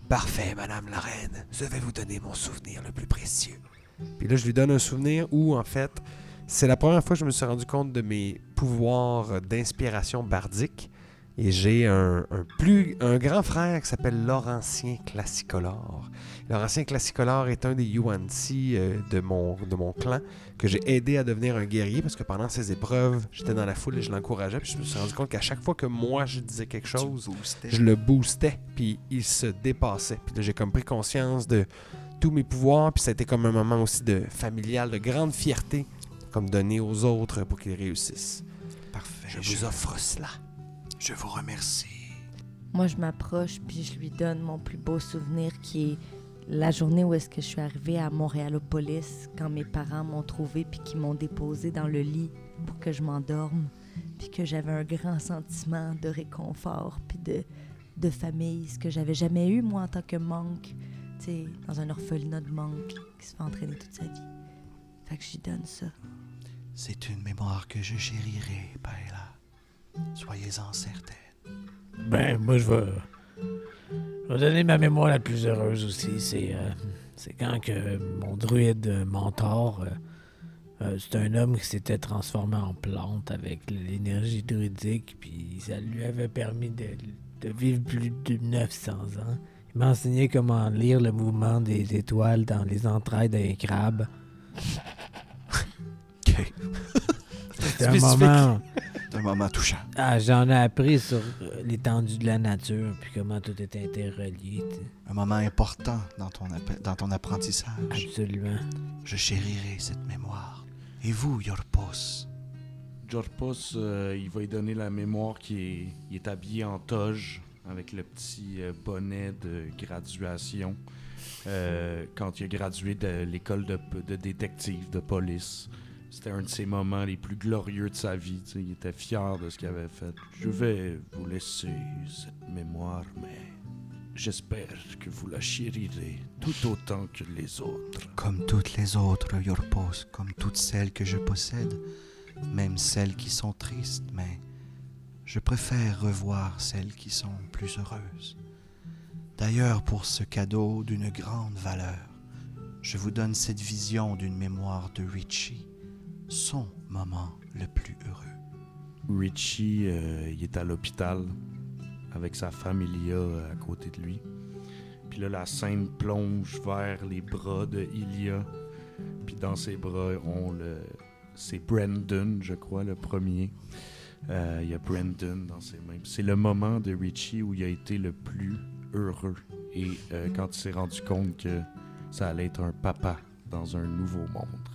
Parfait, Madame la Reine. Je vais vous donner mon souvenir le plus précieux. Puis là, je lui donne un souvenir où, en fait, c'est la première fois que je me suis rendu compte de mes pouvoirs d'inspiration bardique. Et j'ai un, un plus, un grand frère qui s'appelle Laurentien Classicolore. Laurentien Classicolore est un des Yuan-Ti euh, de, mon, de mon clan que j'ai aidé à devenir un guerrier parce que pendant ses épreuves, j'étais dans la foule et je l'encourageais. Puis je me suis rendu compte qu'à chaque fois que moi je disais quelque chose, je le boostais, puis il se dépassait. Puis là, j'ai comme pris conscience de tous mes pouvoirs, puis ça a été comme un moment aussi de familial, de grande fierté, comme donner aux autres pour qu'ils réussissent. Parfait. Je vous offre cela. je vous remercie. Moi, je m'approche puis je lui donne mon plus beau souvenir qui est la journée où est-ce que je suis arrivée à Montréalopolis quand mes parents m'ont trouvé puis qu'ils m'ont déposé dans le lit pour que je m'endorme puis que j'avais un grand sentiment de réconfort puis de, de famille, ce que j'avais jamais eu moi en tant que monk, tu sais, dans un orphelinat de monk qui se fait entraîner toute sa vie. Fait que je lui donne ça. C'est une mémoire que je chérirai, Paella. Soyez-en certaine. Ben, moi, je vais. Je vais donner ma mémoire la plus heureuse aussi. C'est. euh, quand que mon druide mentor. euh, euh, c'est un homme qui s'était transformé en plante avec l'énergie druidique, puis ça lui avait permis de vivre plus de 900 ans. Il m'a enseigné comment lire le mouvement des étoiles dans les entrailles d'un crabe. C'était un moment. C'est un moment touchant. Ah, j'en ai appris sur euh, l'étendue de la nature, puis comment tout était interrelié. Un moment important dans ton, dans ton apprentissage. Absolument. Je chérirai cette mémoire. Et vous, Yorpos? Jorpos, euh, il va lui donner la mémoire qui est, il est habillé en toge avec le petit euh, bonnet de graduation euh, quand il a gradué de l'école de, de détective de police. C'était un de ses moments les plus glorieux de sa vie. tu sais, Il était fier de ce qu'il avait fait. Je vais vous laisser cette mémoire, mais j'espère que vous la chérirez tout autant que les autres. Comme toutes les autres, Yorpos, comme toutes celles que je possède, même celles qui sont tristes, mais je préfère revoir celles qui sont plus heureuses. D'ailleurs, pour ce cadeau d'une grande valeur, je vous donne cette vision d'une mémoire de Richie, son moment le plus heureux. Richie, euh, il est à l'hôpital avec sa familia euh, à côté de lui. Puis là, la scène plonge vers les bras de Ilia. Puis dans ses bras, on le... c'est Brandon, je crois, le premier. Euh, Il y a Brandon dans ses mains. C'est le moment de Richie où il a été le plus heureux. Et euh, quand il s'est rendu compte que ça allait être un papa dans un nouveau monde.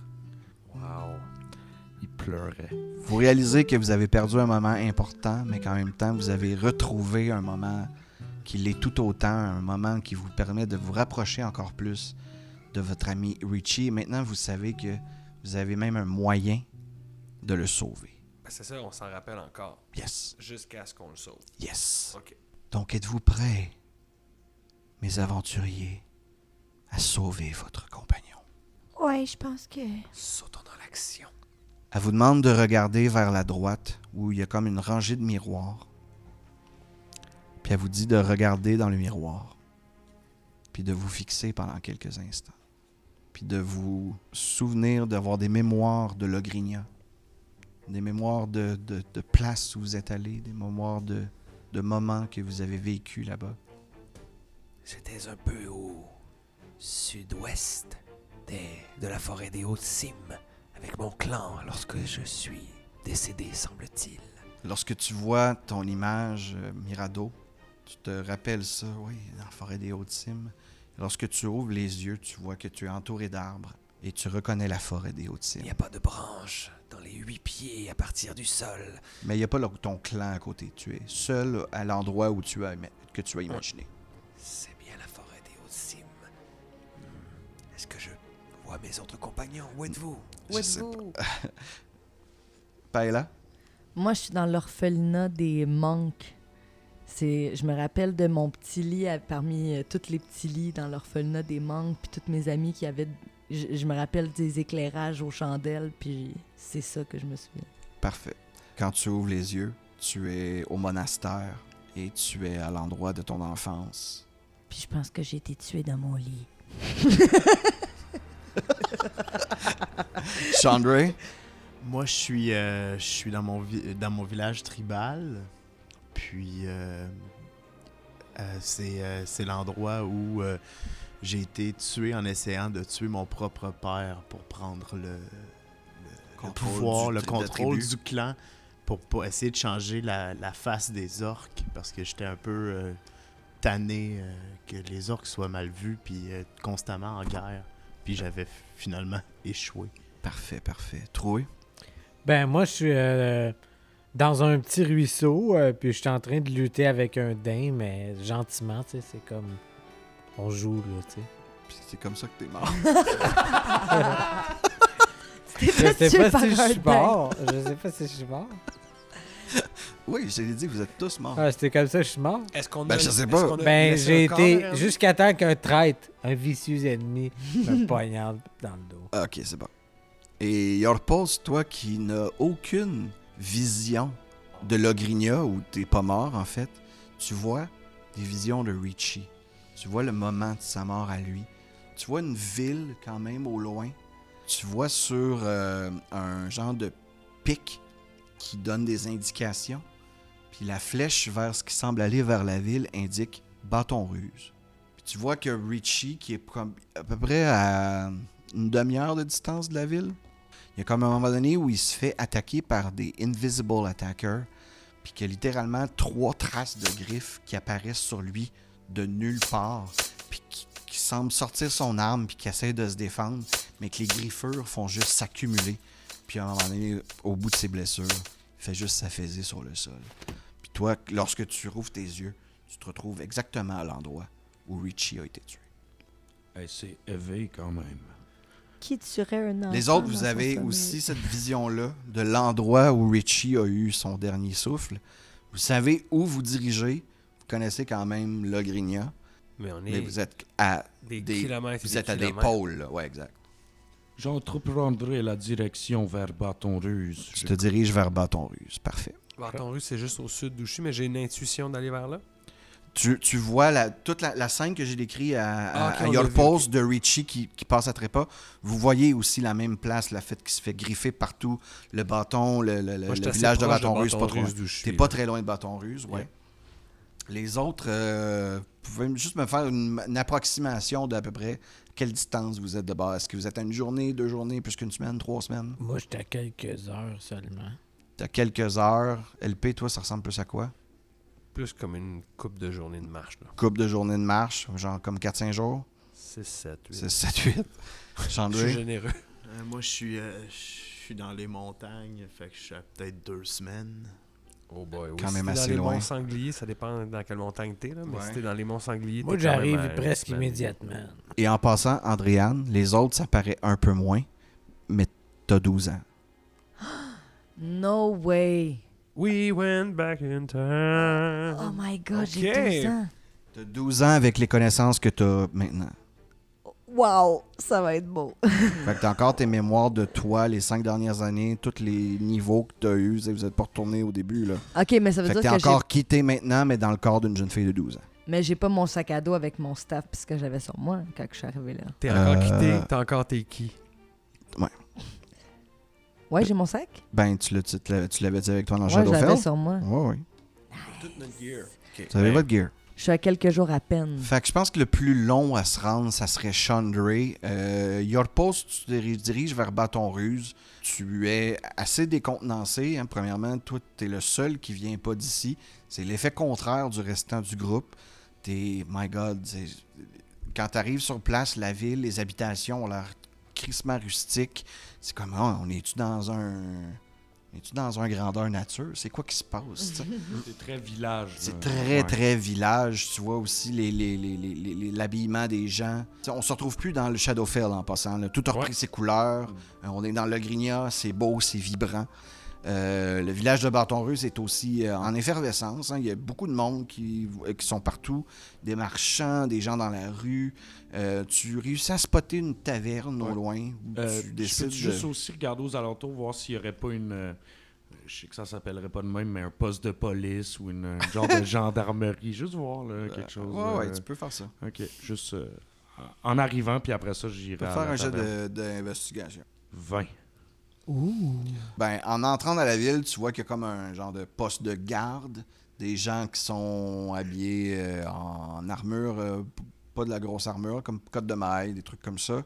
Wow. Il pleurait. Vous réalisez que vous avez perdu un moment important, mais qu'en même temps, vous avez retrouvé un moment qui l'est tout autant, un moment qui vous permet de vous rapprocher encore plus de votre ami Richie. Maintenant, vous savez que vous avez même un moyen de le sauver. Ben, c'est ça, on s'en rappelle encore. Yes, Jusqu'à ce qu'on le sauve. yes. OK. Donc, êtes-vous prêts, mes aventuriers, à sauver votre compagnon? Ouais, je pense que. Sautons dans l'action. Elle vous demande de regarder vers la droite où il y a comme une rangée de miroirs. Puis elle vous dit de regarder dans le miroir. Puis de vous fixer pendant quelques instants. Puis de vous souvenir d'avoir des mémoires de Logrinia. Des mémoires de, de, de places où vous êtes allé, des mémoires de, de moments que vous avez vécu là-bas. J'étais un peu au sud-ouest de la forêt des Hautes-Cimes avec mon clan lorsque je suis décédé, semble-t-il. Lorsque tu vois ton image, euh, Mirado, tu te rappelles ça, oui, dans la forêt des Hautes-Cimes. Lorsque tu ouvres les yeux, tu vois que tu es entouré d'arbres et tu reconnais la forêt des Il Hautes-Cimes. n'y a pas de branches dans les huit pieds à partir du sol. Mais il n'y a pas ton clan à côté. Tu es seul à l'endroit où tu as ima- que tu as imaginé. C'est mes autres compagnons Où êtes-vous? Où Je sais êtes-vous Paella? *laughs* Moi, je suis dans l'orphelinat des monks. C'est, je me rappelle de mon petit lit à- parmi euh, tous les petits lits dans l'orphelinat des monks, puis toutes mes amies qui avaient. Je, je me rappelle des éclairages aux chandelles, puis c'est ça que je me souviens. Parfait. Quand tu ouvres les yeux, tu es au monastère et tu es à l'endroit de ton enfance. Puis je pense que j'ai été tuée dans mon lit. *laughs* *laughs* Chandra? Moi, je suis, euh, je suis dans, mon dans mon village tribal. Puis, euh, euh, c'est euh, c'est l'endroit où j'ai été tué en essayant de tuer mon propre père pour prendre le, le- le Contrôle pouvoir, du- le contrôle du clan pour, pour essayer de changer la, la face des orques parce que j'étais un peu euh, tanné euh, que les orques soient mal vus puis euh, constamment en guerre. Puis j'avais finalement échoué. Parfait, parfait. Troué? Ben, moi, je suis euh, dans un petit ruisseau, euh, puis je suis en train de lutter avec un daim, mais gentiment, tu sais, c'est comme. On joue, là, tu sais. Puis c'est comme ça que t'es mort. *laughs* Je sais pas si je suis mort. Je sais pas si je suis mort. *laughs* Oui, je l'ai dit, vous êtes tous morts. Ah, c'était comme ça que je suis mort? Est-ce qu'on Ben, a- je sais pas. a Ben, j'ai été jusqu'à temps qu'un traître, un vicieux ennemi, me *laughs* poignarde dans le dos. Ok, c'est bon. Et Yorpos, toi qui n'as aucune vision de Logrinia, où t'es pas mort en fait, tu vois des visions de Richie. Tu vois le moment de sa mort à lui. Tu vois une ville quand même au loin. Tu vois sur euh, un genre de pic qui donne des indications. Puis la flèche vers ce qui semble aller vers la ville indique bâton ruse. Puis tu vois que Richie, qui est à peu près à une demi-heure de distance de la ville, il y a comme un moment donné où il se fait attaquer par des invisible attackers, puis qu'il y a littéralement trois traces de griffes qui apparaissent sur lui de nulle part, puis qui, semblent sortir son arme, puis qui essaie de se défendre, mais que les griffures font juste s'accumuler. Puis à un moment donné, au bout de ses blessures, fait juste s'affaiser sur le sol. Puis toi, lorsque tu rouvres tes yeux, tu te retrouves exactement à l'endroit où Richie a été tué. C'est éveillé quand même. Qui tuerait un enfant? Les autres, vous avez aussi cette vision-là de l'endroit où Richie a eu son dernier souffle. Vous savez où vous dirigez. Vous connaissez quand même Logrinia, Mais on est mais vous êtes à des, des- kilomètres et vous êtes à des pôles. là. Ouais, exact. J'entreprendrai la direction vers Bâton Ruse. Tu te diriges vers Bâton Ruse. Parfait. Bâton Russe, c'est juste au sud d'où je suis, mais j'ai une intuition d'aller vers là. Tu, tu vois la, toute la, la scène que j'ai décrite à, à, Ah, à Your de Richie qui, qui passe à trépas. Vous voyez aussi la même place, la fête qui se fait griffer partout, le bâton, le, le- Moi, je village de proche Bâton Ruse, pas trop loin. je. T'es pas très loin de Bâton Ruse, ouais. Yeah. Les autres, euh, vous pouvez juste me faire une, une approximation d'à peu près quelle distance vous êtes de base? Est-ce que vous êtes à une journée, deux journées, plus qu'une semaine, trois semaines? Moi, j'étais à quelques heures seulement. T'as quelques heures. LP, toi, ça ressemble plus à quoi? Plus comme une coupe de journée de marche. là. Coupe de journée de marche, genre comme 4-5 jours? 6, 7, 8. C'est 7-8. Je suis généreux. Euh, moi, je suis, euh, je suis dans les montagnes, fait que je suis à peut-être deux semaines. Oh boy, oui. Quand si même assez dans les loin. monts sangliers, ça dépend dans quelle montagne t'es, là. Mais Ouais. si t'es dans les monts sangliers, Moi, j'arrive presque semaine. immédiatement. Et en passant, Andréane, les autres, ça paraît un peu moins, mais t'as 12 ans. No way. We went back in time. Oh my god, Ok. j'ai 12 ans. T'as 12 ans avec les connaissances que t'as maintenant. Wow, ça va être beau. *laughs* Fait que t'as encore tes mémoires de toi, les cinq dernières années, tous les niveaux que t'as eus. Vous êtes pas retourné au début, là. OK, mais ça veut Fait que dire t'es que j'ai... encore quitté maintenant, mais dans le corps d'une jeune fille de 12 ans. Mais j'ai pas mon sac à dos avec mon staff puisque que j'avais sur moi quand je suis arrivée là. T'es encore Euh, quitté, t'as encore tes qui? Ouais, j'ai mon sac? Ben, tu l'as- tu te l'avais- tu l'avais dit avec toi dans Ouais, je l'avais Shadowfell? sur moi. Ouais, ouais. Toute notre gear. Vous avez votre gear. Je suis à quelques jours à peine. Fait que je pense que le plus long à se rendre, ça serait Chandray. Euh, Your Post, tu te diri- diriges vers Bâton Ruse. Tu es assez décontenancé. hein. Premièrement, toi, tu es le seul qui vient pas d'ici. C'est l'effet contraire du restant du groupe. T'es, my God, quand tu arrives sur place, la ville, les habitations ont l'air rustiques. C'est comme, ah, on est-tu dans un... Es-tu dans un grandeur nature? C'est quoi qui se passe? *laughs* C'est très village. C'est très, Ouais. très village. Tu vois aussi les- les- les- les- les- les- l'habillement des gens. Tu sais, on se retrouve plus dans le Shadowfell en passant. là. Tout a repris Ouais. ses couleurs. Euh, on est dans le Grignat. C'est beau, c'est vibrant. Euh, le village de Bâton-Russe est aussi euh, en effervescence. hein. Il y a beaucoup de monde qui, qui sont partout. Des marchands, des gens dans la rue. Euh, tu réussis à spotter une taverne au Ouais. loin. où Euh, tu décides peux de- juste aussi regarder aux alentours, voir s'il n'y aurait pas une. euh, je sais que ça s'appellerait pas de même, mais un poste de police ou une, un genre de *laughs* gendarmerie. Juste voir là, quelque chose. Ouais, ouais, euh, tu peux faire ça. Ok, juste euh, en arrivant, puis après ça, j'irai. Tu peux à faire un jet d'investigation. 20. Ben, en entrant dans la ville, tu vois qu'il y a comme un genre de poste de garde, des gens qui sont habillés euh, en armure, euh, pas de la grosse armure, comme cotte de maille, des trucs comme ça.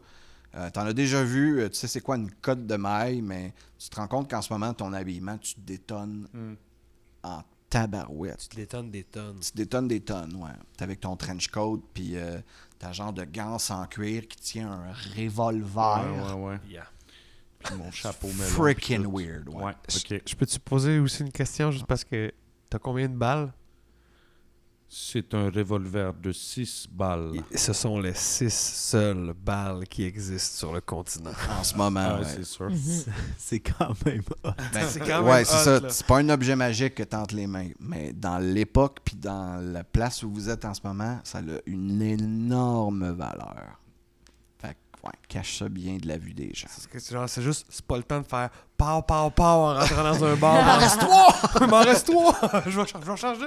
Euh, T'en as déjà vu, euh, tu sais c'est quoi une cotte de maille, mais tu te rends compte qu'en ce moment, ton habillement, tu te détonnes Hmm. en tabarouette. Tu te détonnes des tonnes. Tu te détonnes des tonnes, ouais. T'es avec ton trench coat, puis euh, t'as genre de gants en cuir qui tient un revolver. Ouais, ouais, ouais. Yeah. Puis mon chapeau melon. Freaking weird, ouais. Ouais, ok. Je peux-tu poser aussi une question juste parce que t'as combien de balles? C'est un revolver de 6 balles. Et ce sont les six seules balles qui existent sur le continent. *laughs* En ce moment, Ah, ouais. c'est sûr. *laughs* C'est quand même hot. Ben, C'est quand même ouais, c'est hot, ça. C'est pas un objet magique que t'entres les mains. Mais dans l'époque, puis dans la place où vous êtes en ce moment, ça a une énorme valeur. Fait que, ouais, cache ça bien de la vue des gens. C'est juste, c'est pas le temps de faire pow, pow, pow en rentrant dans un bar. *laughs* Il m'en reste trois! Il m'en reste trois! Je vais, je vais changer.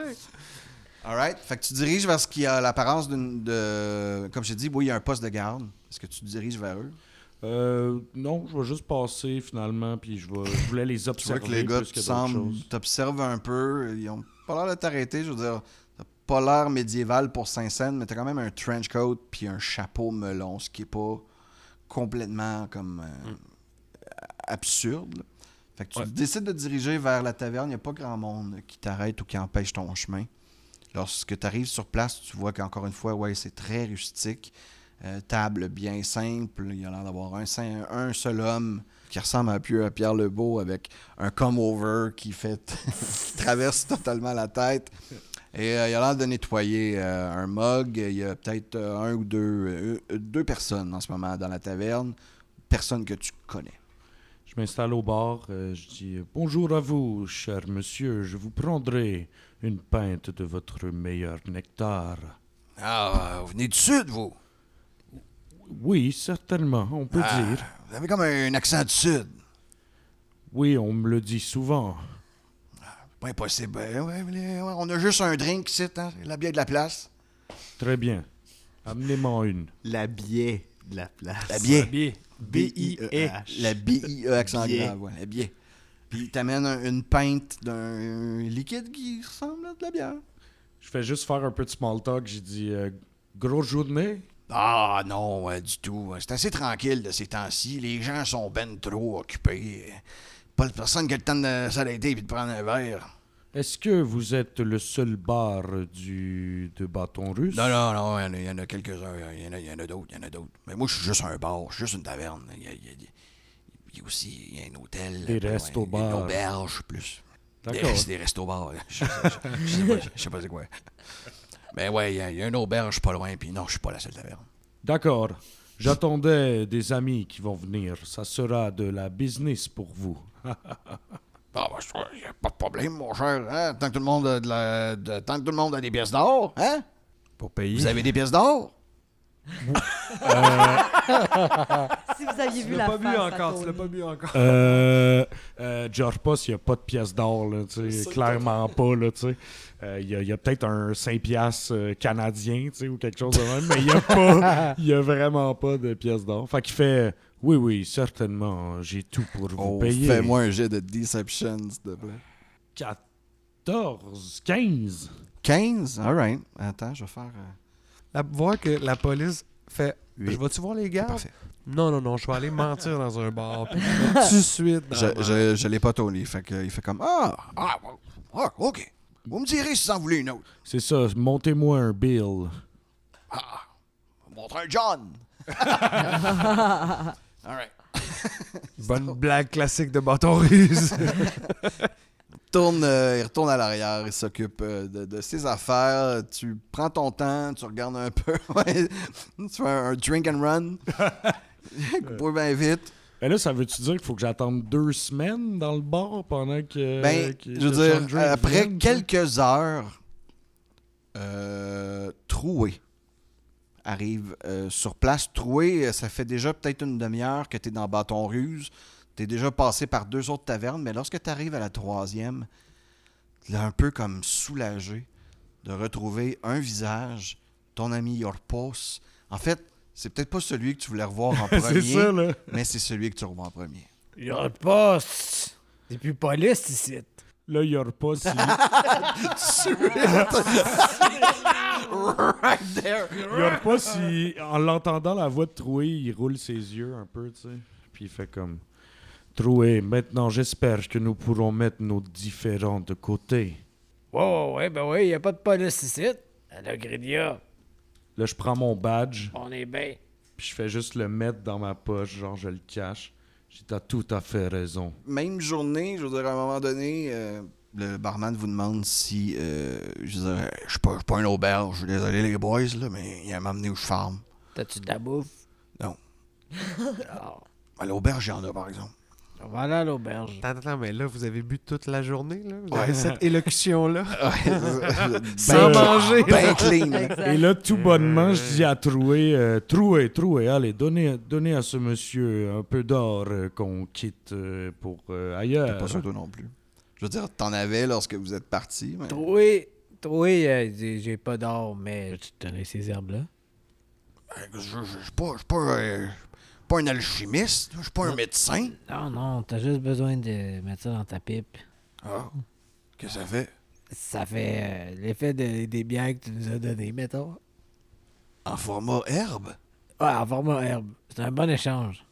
Alright. Fait que tu diriges vers ce qui a l'apparence d'une. De... Comme je t'ai dit, oui, il y a un poste de garde. Est-ce que tu te diriges vers eux? Euh, non, je vais juste passer finalement, puis je, vais, je voulais les *laughs* Tu vois observer que les gars semblent, t'observent un peu. Ils ont pas l'air de t'arrêter. Je veux dire, t'as pas l'air médiéval pour Saint-Saëns, mais t'as quand même un trench coat puis un chapeau melon, ce qui est pas complètement comme euh, absurde. là. Fait que tu Ouais. décides de te diriger vers la taverne. Il n'y a pas grand monde qui t'arrête ou qui empêche ton chemin. Lorsque tu arrives sur place, tu vois qu'encore une fois, ouais, c'est très rustique. Euh, table bien simple. Il y a l'air d'avoir un, seul homme qui ressemble un peu à Pierre Lebeau avec un come-over qui fait qui *laughs* traverse totalement la tête. Et euh, il a l'air de nettoyer euh, un mug. Il y a peut-être un ou deux, personnes en ce moment dans la taverne. Personne que tu connais. Je m'installe au bar, je dis Bonjour à vous, cher monsieur, je vous prendrai une pinte de votre meilleur nectar. Ah, vous venez du sud, vous? Oui, certainement, on peut Ah, dire. Vous avez comme un accent du sud. Oui, on me le dit souvent. Pas impossible. Ben, on a juste un drink ici, hein? la bière de la place. Très bien. Amenez-moi une. La biais de la place. La bière. B-I-E-H. La BIE accent Biais. grave, ouais, la bière. Puis il t'amène un- une pinte d'un liquide qui ressemble à de la bière. Je fais juste faire un peu de small talk. J'ai dit euh, Grosse journée Ah non, ouais, du tout. C'est assez tranquille de ces temps-ci. Les gens sont ben trop occupés. Pas de personne qui a le temps de s'arrêter et de prendre un verre. Est-ce que vous êtes le seul bar du de bâton russe? Non, non, non, il y en a, il y en a quelques-uns. Il y en a, il y en a d'autres, il y en a d'autres. Mais moi, je suis juste un bar, je suis juste une taverne. Il y a, il y a- il y a aussi il y a un hôtel. Des pas loin. restos-bars. Une auberge, plus. Des, des restos-bars. Je, je- je- je sais pas, je sais pas c'est quoi. Mais ouais, il y, a- y une auberge pas loin, puis non, je suis pas la seule taverne. D'accord. J'attendais des amis qui vont venir. Ça sera de la business pour vous. *laughs* Ah, il n'y a pas de problème, mon cher. Hein? Tant, que tout le monde a de la- de- tant que tout le monde a des pièces d'or, hein? Pour payer. Vous avez des pièces d'or? Euh, *laughs* Si vous aviez Tu vu la pas face à encore, tu l'as Tony. pas bu encore. Euh, euh, George Post, il n'y a pas de pièce d'or, là, clairement pas. Là, tu sais. Euh, il y a, il y a peut-être un 5 piastres canadien tu sais, ou quelque chose de même, mais il n'y a, pas- *laughs* y a vraiment pas de pièce d'or. Fait qu'il fait Oui, oui, certainement, j'ai tout pour vous Oh, payer. Fais-moi un jet de Deception, s'il te plaît. 14, 15. 15? Alright. Attends, je vais faire. euh, La, voir que la police fait. Je vais-tu voir les gars. Non, non, non, je vais aller mentir dans un bar. *laughs* Puis tout de suite dans Je, je, je l'ai pas Tony. Fait que, il fait comme Ah, ah, ah, ok. Vous me direz si vous en voulez une autre. C'est ça, montez-moi un bill. Ah, montre un John. *laughs* Alright. Bonne *laughs* blague classique de bâton russe. Euh, il retourne à l'arrière, il s'occupe euh, de, de ses affaires. Tu prends ton temps, tu regardes un peu. *laughs* tu fais un, un drink and run. *laughs* Bois bien vite. Et là, ça veut-tu dire qu'il faut que j'attende deux semaines dans le bar pendant que. Ben, que- je veux dire, après vienne, quelques heures, euh, Troué arrive sur place. Troué, ça fait déjà peut-être une demi-heure que tu es dans Bâton Ruse. Tu es déjà passé par deux autres tavernes, mais lorsque tu arrives à la troisième, tu es un peu comme soulagé de retrouver un visage, ton ami Yorpos. En fait, c'est peut-être pas celui que tu voulais revoir en *laughs* premier, ça, là. mais c'est celui que tu revois en premier. Il y a pas. C'est plus police ici. Là, il y aura pas si. right there. Il y aura pas si. En l'entendant la voix de Troué, il roule ses yeux un peu, tu sais. Puis il fait comme. Troué, maintenant j'espère que nous pourrons mettre nos différends de côté. Ouais, ouais, ouais, ben ouais, il y a pas de police ici. À la Gridia, Là, je prends mon badge, on est bien. puis je fais juste le mettre dans ma poche, genre je le cache. J'ai t'as tout à fait raison. même journée, je veux dire, à un moment donné, euh, le barman vous demande si. euh, je veux dire, je suis pas, je suis pas un auberge, je suis désolé les boys, là, mais il m'a amené où je farme. T'as-tu de la bouffe? Non. *laughs* Ah, À l'auberge, il y en a, par exemple. On va aller à l'auberge. Attends, attends, mais là, vous avez bu toute la journée, là? Vous Ouais. avez cette élocution-là? *laughs* Sans manger. Ben *laughs* clean. Et là, tout bonnement, je dis à Troué, euh, Troué, Troué, allez, donnez, donnez à ce monsieur un peu d'or euh, qu'on quitte euh, pour euh, T'es ailleurs. pas sûr, toi non plus. Je veux dire, t'en avais lorsque vous êtes partis. Mais... Troué, troué, euh, j'ai pas d'or, mais tu te donnes ces herbes-là? Euh, Je suis pas, je suis pas, euh, pas un alchimiste, je suis pas un médecin. Non, non, t'as juste besoin de mettre ça dans ta pipe. Ah, qu'est-ce que ça fait? Ça fait euh, l'effet de- des bières que tu nous as données, mettons. En format herbe? Ouais, en format herbe. C'est un bon échange.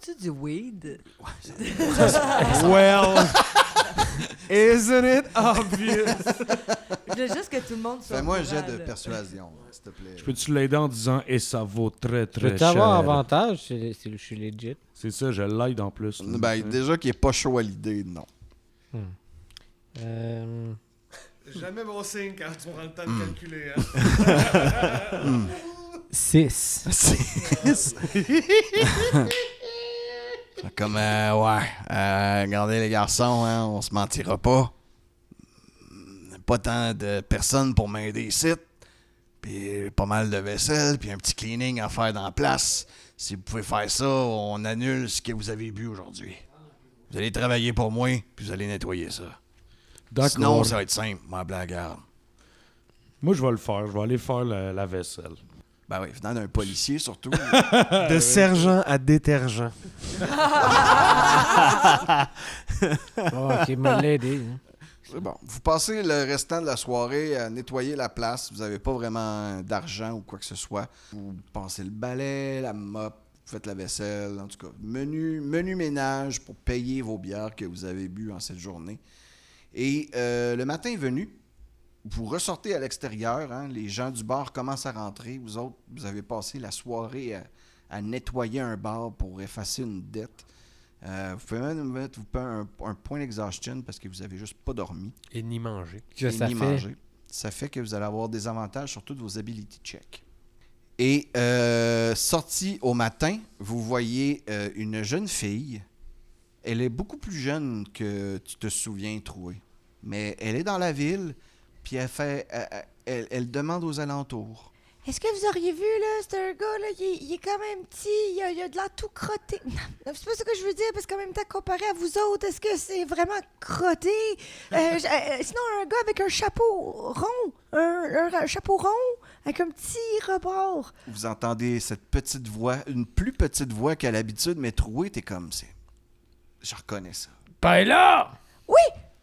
C'est-tu du weed? *laughs* well, isn't it obvious? Je veux juste que tout le monde soit. Fais-moi un jet de persuasion, s'il te plaît. Je peux-tu l'aider en disant, et ça vaut très très cher? avoir avantage si si je suis legit? C'est ça, je l'aide en plus. Ben, déjà qu'il est pas chaud à l'idée, non. Euh, Jamais bon signe quand tu prends le temps de Hmm. calculer, hein? *laughs* 6. *laughs* Comme, euh, ouais, euh, regardez les garçons, hein, on se mentira pas. Pas tant de personnes pour m'aider ici. Puis pas mal de vaisselle, puis un petit cleaning à faire dans la place. Si vous pouvez faire ça, on annule ce que vous avez bu aujourd'hui. Vous allez travailler pour moi, puis vous allez nettoyer ça. D'accord. Sinon, ça va être simple, ma blague. Moi, je vais le faire. Je vais aller faire la, la vaisselle. Ben oui, venant d'un policier surtout. *laughs* De sergent à détergent. Bon, *laughs* ok, me l'aider. hein. C'est bon. Vous passez le restant de la soirée à nettoyer la place. Vous n'avez pas vraiment d'argent ou quoi que ce soit. Vous passez le balai, la mop, vous faites la vaisselle. En tout cas, menu, menu ménage pour payer vos bières que vous avez bu en cette journée. Et euh, le matin est venu. Vous ressortez à l'extérieur. hein. les gens du bar commencent à rentrer. Vous autres, vous avez passé la soirée à, à nettoyer un bar pour effacer une dette. Euh, vous pouvez même mettre un, un point d'exhaustion parce que vous avez juste pas dormi Et ni manger. Que et ça ni fait? manger. Ça fait que vous allez avoir des avantages sur toutes vos ability checks. Et euh, sorti au matin, vous voyez euh, une jeune fille. Elle est beaucoup plus jeune que tu te souviens, Troué. Mais elle est dans la ville, puis elle fait, elle, elle- elle demande aux alentours. Est-ce que vous auriez vu, là, c'est un gars, là, il est, il est quand même petit, il a, il a de l'air tout crotté. Non, c'est pas ce que je veux dire, parce qu'en même temps, comparé à vous autres, est-ce que c'est vraiment crotté? Euh, *laughs* euh, sinon, un gars avec un chapeau rond, un, un- un chapeau rond, avec un petit rebord. Vous entendez cette petite voix, une plus petite voix qu'à l'habitude, mais trouée, t'es comme, c'est... Je reconnais ça. Pas là! Oui!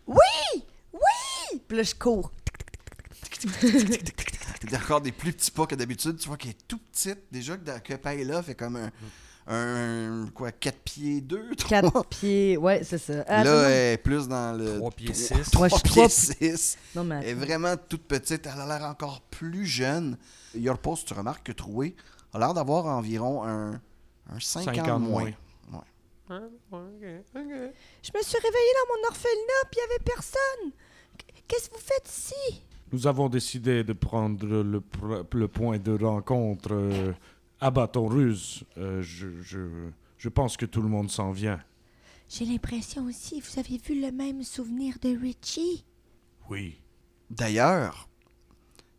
Oui! Oui! Puis là, je cours. T'as encore des plus petits pas que d'habitude. Tu vois qu'elle est tout petite. Déjà que, que Paella fait comme un... un quoi, 4 pieds 2, 3. Quatre pieds, ouais, c'est ça. Ah, Là, non, elle est plus dans le... Trois pieds trois- six. trois Ouais, je suis pieds trois 6. non, mais Elle est vraiment toute petite. Elle a l'air encore plus jeune. Your Post, tu remarques que Troué a l'air d'avoir environ un, un 5, Cinq ans moins. moins. Ouais. Je me suis réveillée dans mon orphelinat, puis il n'y avait personne. Qu'est-ce que vous faites ici? Nous avons décidé de prendre le, point de rencontre euh, à Bâton Ruse. Euh, je, je, je pense que tout le monde s'en vient. J'ai l'impression aussi, vous avez vu le même souvenir de Richie? Oui. D'ailleurs,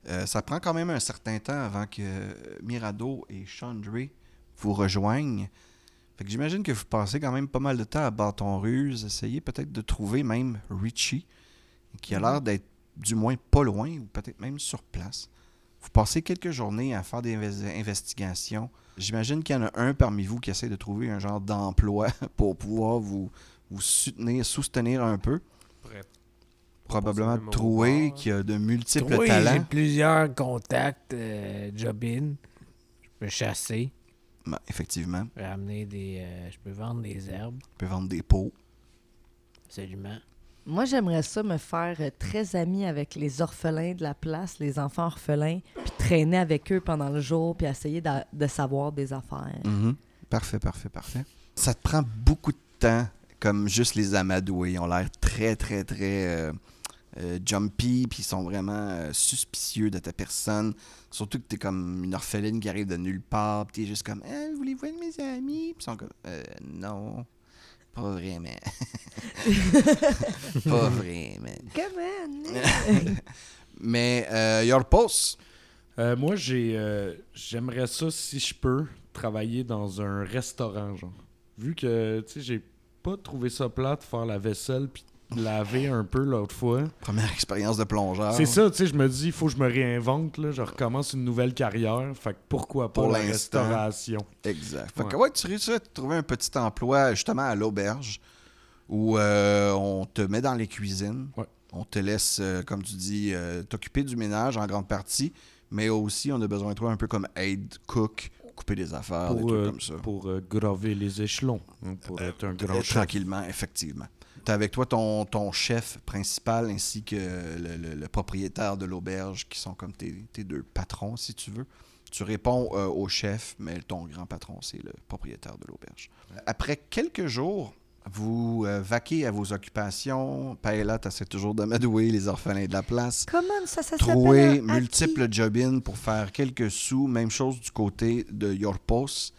euh, ça prend quand même un certain temps avant que Mirado et Chandray vous rejoignent. Fait que j'imagine que vous passez quand même pas mal de temps à Bâton Ruse, essayez peut-être de trouver même Richie, qui a l'air d'être du moins pas loin, ou peut-être même sur place. Vous passez quelques journées à faire des inves- investigations. J'imagine qu'il y en a un parmi vous qui essaie de trouver un genre d'emploi *laughs* pour pouvoir vous, vous soutenir, soutenir un peu. Prêt. Probablement Troué, qui a de multiples Oui, j'ai talents. plusieurs contacts, euh, job-in. Je peux chasser, Ben, effectivement, je peux amener des... euh, je peux vendre des herbes, on peut vendre des pots. absolument. Moi, j'aimerais ça me faire euh, très ami avec les orphelins de la place, les enfants orphelins, puis traîner avec eux pendant le jour, puis essayer de, de savoir des affaires. Mhm. Parfait, parfait, parfait. Ça te prend beaucoup de temps, comme juste les amadoués. Ils ont l'air très, très, très euh, euh, jumpy, puis ils sont vraiment suspicieux de ta personne. Surtout que t'es comme une orpheline qui arrive de nulle part, puis t'es juste comme Eh, voulez-vous être mes amis? Puis ils sont comme Non, pas vraiment. *laughs* pas vraiment. Comment? *laughs* Mais euh, Your Post, Euh, moi, j'ai, euh, j'aimerais ça, si je peux, travailler dans un restaurant, genre. Vu que, tu sais, j'ai pas trouvé ça plate faire la vaisselle puis laver un peu l'autre fois. première expérience de plongeur. C'est ça, tu sais, je me dis, il faut que je me réinvente, là, je recommence une nouvelle carrière. Fait que pourquoi pas Pour la restauration? Exact. Fait Ouais. que ouais, tu réussis à trouver un petit emploi justement à l'auberge où euh, on te met dans les cuisines. Ouais. On te laisse, euh, comme tu dis, euh, t'occuper du ménage en grande partie, mais aussi on a besoin de toi un peu comme aide cook, couper des affaires, des Pour, trucs euh, comme ça. pour graver les échelons, hein, pour être un grand chef. tranquillement, effectivement. Tu as avec toi ton, ton chef principal ainsi que le, le- le propriétaire de l'auberge qui sont comme tes, tes deux patrons, si tu veux. Tu réponds euh, au chef, mais ton grand patron, c'est le propriétaire de l'auberge. Après quelques jours, vous euh, vaquez à vos occupations. Paella, tu toujours d'amadouer les orphelins de la place. Comment ça, ça Trouver multiples job-in pour faire quelques sous. Même chose du côté de Your Post.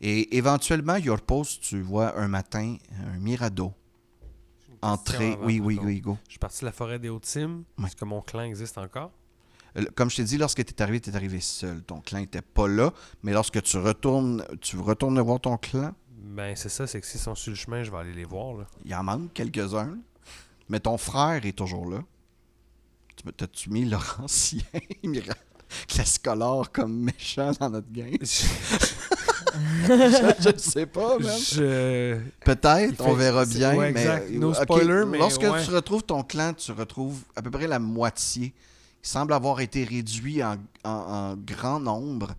Et éventuellement, Your Post, tu vois un matin un Mirado entrer. avant, Oui, oui, oui, go. Je suis parti de la forêt des Hautes-Cimes. Est-ce que mon clan existe encore? Euh, Comme je t'ai dit, lorsque tu es arrivé, tu es arrivé seul. Ton clan n'était pas là. Mais lorsque tu retournes, tu retournes voir ton clan, Ben, c'est ça, c'est que s'ils sont sur le chemin, je vais aller les voir. Là. il en manque quelques-uns. Mais ton frère est toujours là. T'as-tu mis Laurentien, *laughs* Clascolore comme méchant dans notre gang? *laughs* *laughs* *laughs* je ne sais pas, même. je... Peut-être, on verra bien. ouais, mais. No spoiler, mais Lorsque ouais. tu retrouves ton clan, tu retrouves à peu près la moitié. Il semble avoir été réduit en, en- en grand nombre.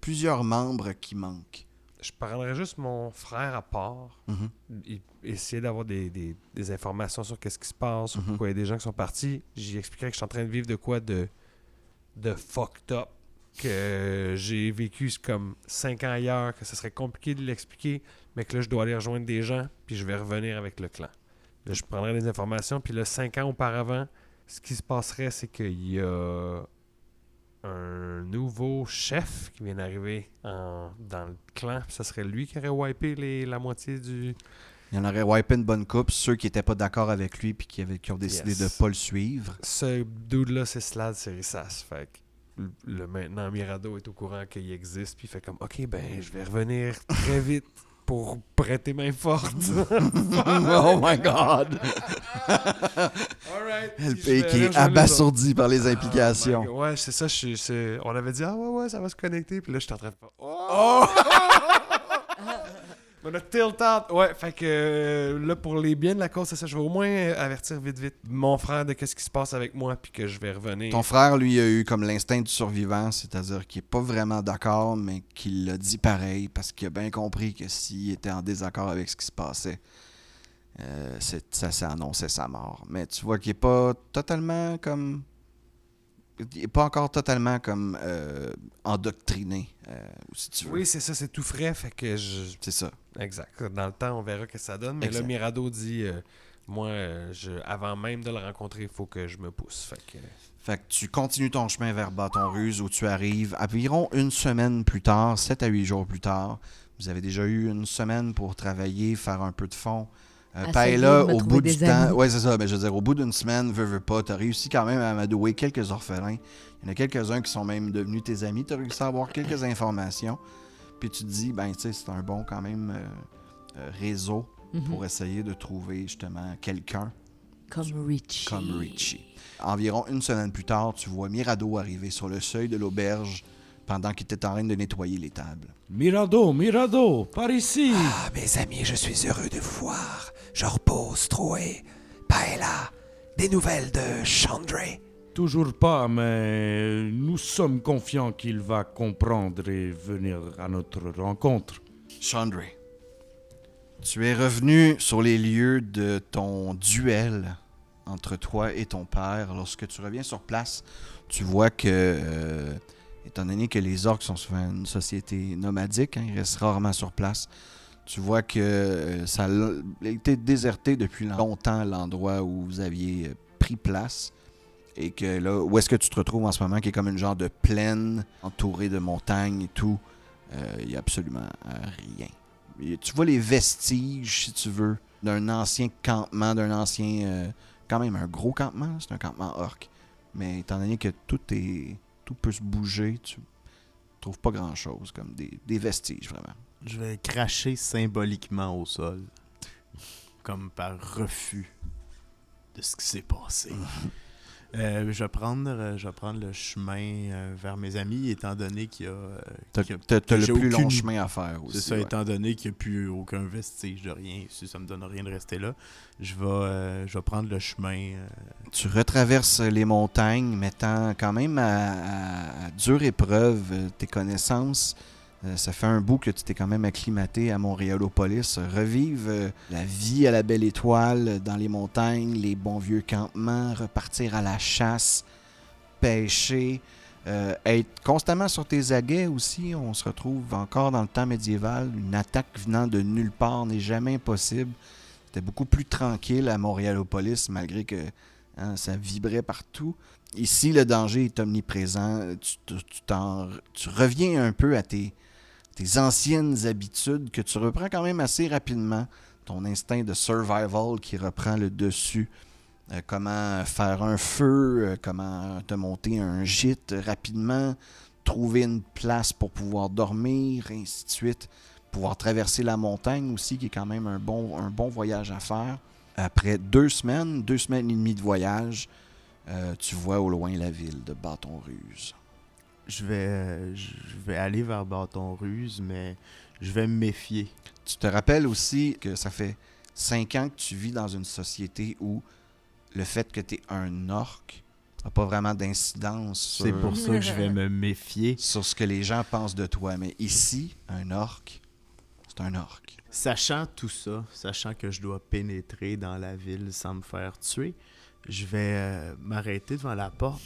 Plusieurs membres qui manquent. je prendrais juste mon frère à part. Mhm. et- essayer d'avoir des, des- des informations sur qu'est-ce qui se passe, Mhm. pourquoi il y a des gens qui sont partis. J'y expliquerais que je suis en train de vivre de quoi de, de fucked up, que j'ai vécu comme 5 ans ailleurs, que ce serait compliqué de l'expliquer, mais que là, je dois aller rejoindre des gens, puis je vais revenir avec le clan. Là, je prendrai des informations, puis là, 5 ans auparavant, ce qui se passerait, c'est qu'il y a un nouveau chef qui vient d'arriver dans le clan. puis Ça serait lui qui aurait wipé les, la moitié du, Il y en aurait wipé une bonne coupe, ceux qui n'étaient pas d'accord avec lui puis qui, avaient, qui ont décidé Yes. de ne pas le suivre. ce dude-là, c'est Slad Serissas. Fait que le- maintenant Mirado est au courant qu'il existe, puis il fait comme Ok, ben je vais revenir très vite pour prêter main forte. *laughs* oh my god! Le pays qui est abasourdi par les implications. Ouais, c'est ça. je on avait dit Ah ouais, ouais, ça va se connecter, puis là, je suis en train de faire Oh! *laughs* On a tilt out. Ouais, fait que euh, là, pour les biens de la cause, ça. Je vais au moins avertir vite, vite mon frère de qu'est-ce qui se passe avec moi, puis que je vais revenir. Ton frère, lui, a eu comme l'instinct du survivant, c'est-à-dire qu'il est pas vraiment d'accord, mais qu'il l'a dit pareil parce qu'il a bien compris que s'il était en désaccord avec ce qui se passait, euh, ça annoncé sa mort. Mais tu vois qu'il est pas totalement comme. Pas encore totalement comme euh, endoctriné, euh, si tu veux. Oui, c'est ça, c'est tout frais, fait que je. C'est ça. Exact. Dans le temps, on verra ce que ça donne. Mais Exact. là, Mirado dit euh, Moi, je, avant même de le rencontrer, il faut que je me pousse. Fait que. Fait que tu continues ton chemin vers Bâton Ruse où tu arrives environ une semaine plus tard, 7 à 8 jours plus tard. Vous avez déjà eu une semaine pour travailler, faire un peu de fond. Euh, Paella, au bout du temps, amis. ouais, c'est ça, mais je veux dire, au bout d'une semaine, veux, veux pas, tu as réussi quand même à amadouer quelques orphelins. Il y en a quelques-uns qui sont même devenus tes amis, tu as réussi à avoir quelques informations. Puis tu te dis, ben, tu sais, c'est un bon quand même euh, euh, réseau Mhm. pour essayer de trouver justement quelqu'un Comme Richie. comme Richie. Environ une semaine plus tard, tu vois Mirado arriver sur le seuil de l'auberge pendant qu'il était en train de nettoyer les tables. Mirado, Mirado, par ici. Ah, mes amis, je suis heureux de vous voir. Je repose, Troé. Paella, des nouvelles de Chandray. Toujours pas, mais nous sommes confiants qu'il va comprendre et venir à notre rencontre. Chandray, tu es revenu sur les lieux de ton duel entre toi et ton père. Lorsque tu reviens sur place, tu vois que, euh, étant donné que les orques sont souvent une société nomadique, hein, ils restent rarement sur place, tu vois que euh, ça a été déserté depuis longtemps l'endroit où vous aviez euh, pris place. Et que là, où est-ce que tu te retrouves en ce moment, qui est comme une genre de plaine entourée de montagnes et tout, euh, il n'y a absolument rien. Tu vois les vestiges, si tu veux, d'un ancien campement, d'un ancien. quand même un gros campement, c'est un campement orc. Mais étant donné que tout est. tout peut se bouger, tu trouves pas grand chose, comme des vestiges vraiment. Je vais cracher symboliquement au sol, comme par refus de ce qui s'est passé. *laughs* Euh, je, vais prendre, euh, je vais prendre le chemin euh, vers mes amis, étant donné qu'il y a. euh, T'as le plus long chemin à faire aussi. C'est ça, ouais. étant donné qu'il n'y a plus aucun vestige de rien, si ça me donne rien de rester là, je vais, je vais prendre le chemin. Tu retraverses les montagnes, mettant quand même à, dure épreuve tes connaissances. Euh, ça fait un bout que tu t'es quand même acclimaté à Montréalopolis. Revive euh, la vie à la belle étoile euh, dans les montagnes, les bons vieux campements, repartir à la chasse, pêcher, être constamment sur tes aguets aussi. On se retrouve encore dans le temps médiéval. Une attaque venant de nulle part n'est jamais impossible. C'était beaucoup plus tranquille à Montréalopolis, malgré que hein, ça vibrait partout. Ici, le danger est omniprésent. Tu reviens un peu à tes, tes anciennes habitudes que tu reprends quand même assez rapidement. Ton instinct de survival qui reprend le dessus. Euh, comment faire un feu, euh, comment te monter un gîte rapidement, trouver une place pour pouvoir dormir, et ainsi de suite. Pouvoir traverser la montagne aussi, qui est quand même un bon, voyage à faire. Après deux semaines, deux semaines et demie de voyage, euh, tu vois au loin la ville de Bâton Ruse. Je, vais, je vais aller vers Bâton Ruse, mais je vais me méfier. Tu te rappelles aussi que ça fait cinq ans que tu vis dans une société où le fait que tu es un orc n'a pas vraiment d'incidence sur, C'est pour ça que je vais me *laughs* méfier. sur ce que les gens pensent de toi. Mais ici, un orc, c'est un orc. Sachant tout ça, sachant que je dois pénétrer dans la ville sans me faire tuer, je vais euh, m'arrêter devant la porte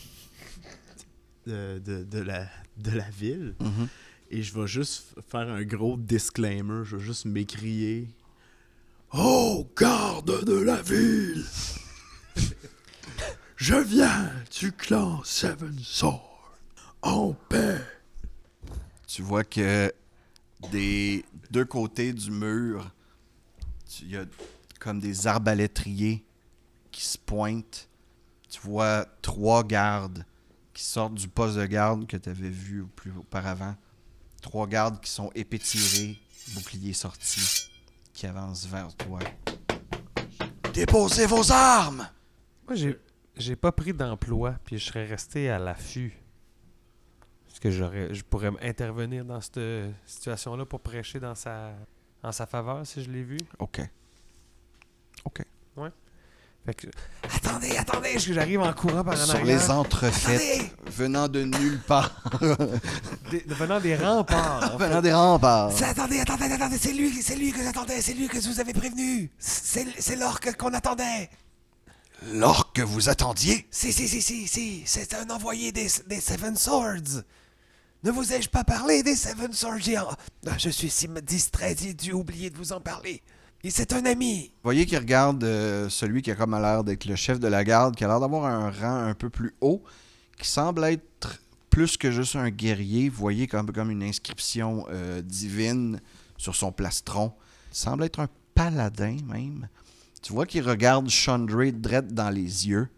de, de- de la, de la ville Mhm. et je vais juste faire un gros disclaimer. Je vais juste m'écrier Oh, garde de la ville *laughs* Je viens du clan Seven Sword en paix. Tu vois que des deux côtés du mur, tu- il y a comme des arbalétriers qui se pointent. Tu vois trois gardes qui sortent du poste de garde que tu avais vu plus auparavant. Trois gardes qui sont épées tirées, boucliers sortis, qui avancent vers toi. Déposez vos armes! Moi, j'ai, j'ai pas pris d'emploi, puis je serais resté à l'affût. Est-ce que j'aurais, je pourrais intervenir dans cette situation-là pour prêcher dans sa, en sa faveur si je l'ai vu? OK. Fait que, attendez, attendez, que j'arrive en courant par en Sur arrière? les entrefaites, venant de nulle part, *laughs* Des- venant des remparts. en *laughs* fait. venant des remparts. C'est- Attendez, attendez, attendez, c'est lui, c'est lui que j'attendais, c'est lui que je vous avais prévenu. C'est c'est l'orque qu'on attendait. L'orque que vous attendiez? Si, si, si, si, si, c'est un envoyé des, des Seven Swords. Ne vous ai-je pas parlé des Seven Swords géants? Ah, Je suis si distrait, j'ai dû oublier de vous en parler. Et c'est un ami. Vous voyez qu'il regarde euh, celui qui a comme l'air d'être le chef de la garde, qui a l'air d'avoir un rang un peu plus haut, qui semble être plus que juste un guerrier. Vous voyez comme, comme une inscription euh, divine sur son plastron. Il semble être un paladin même. Tu vois qu'il regarde Chandray drette dans les yeux,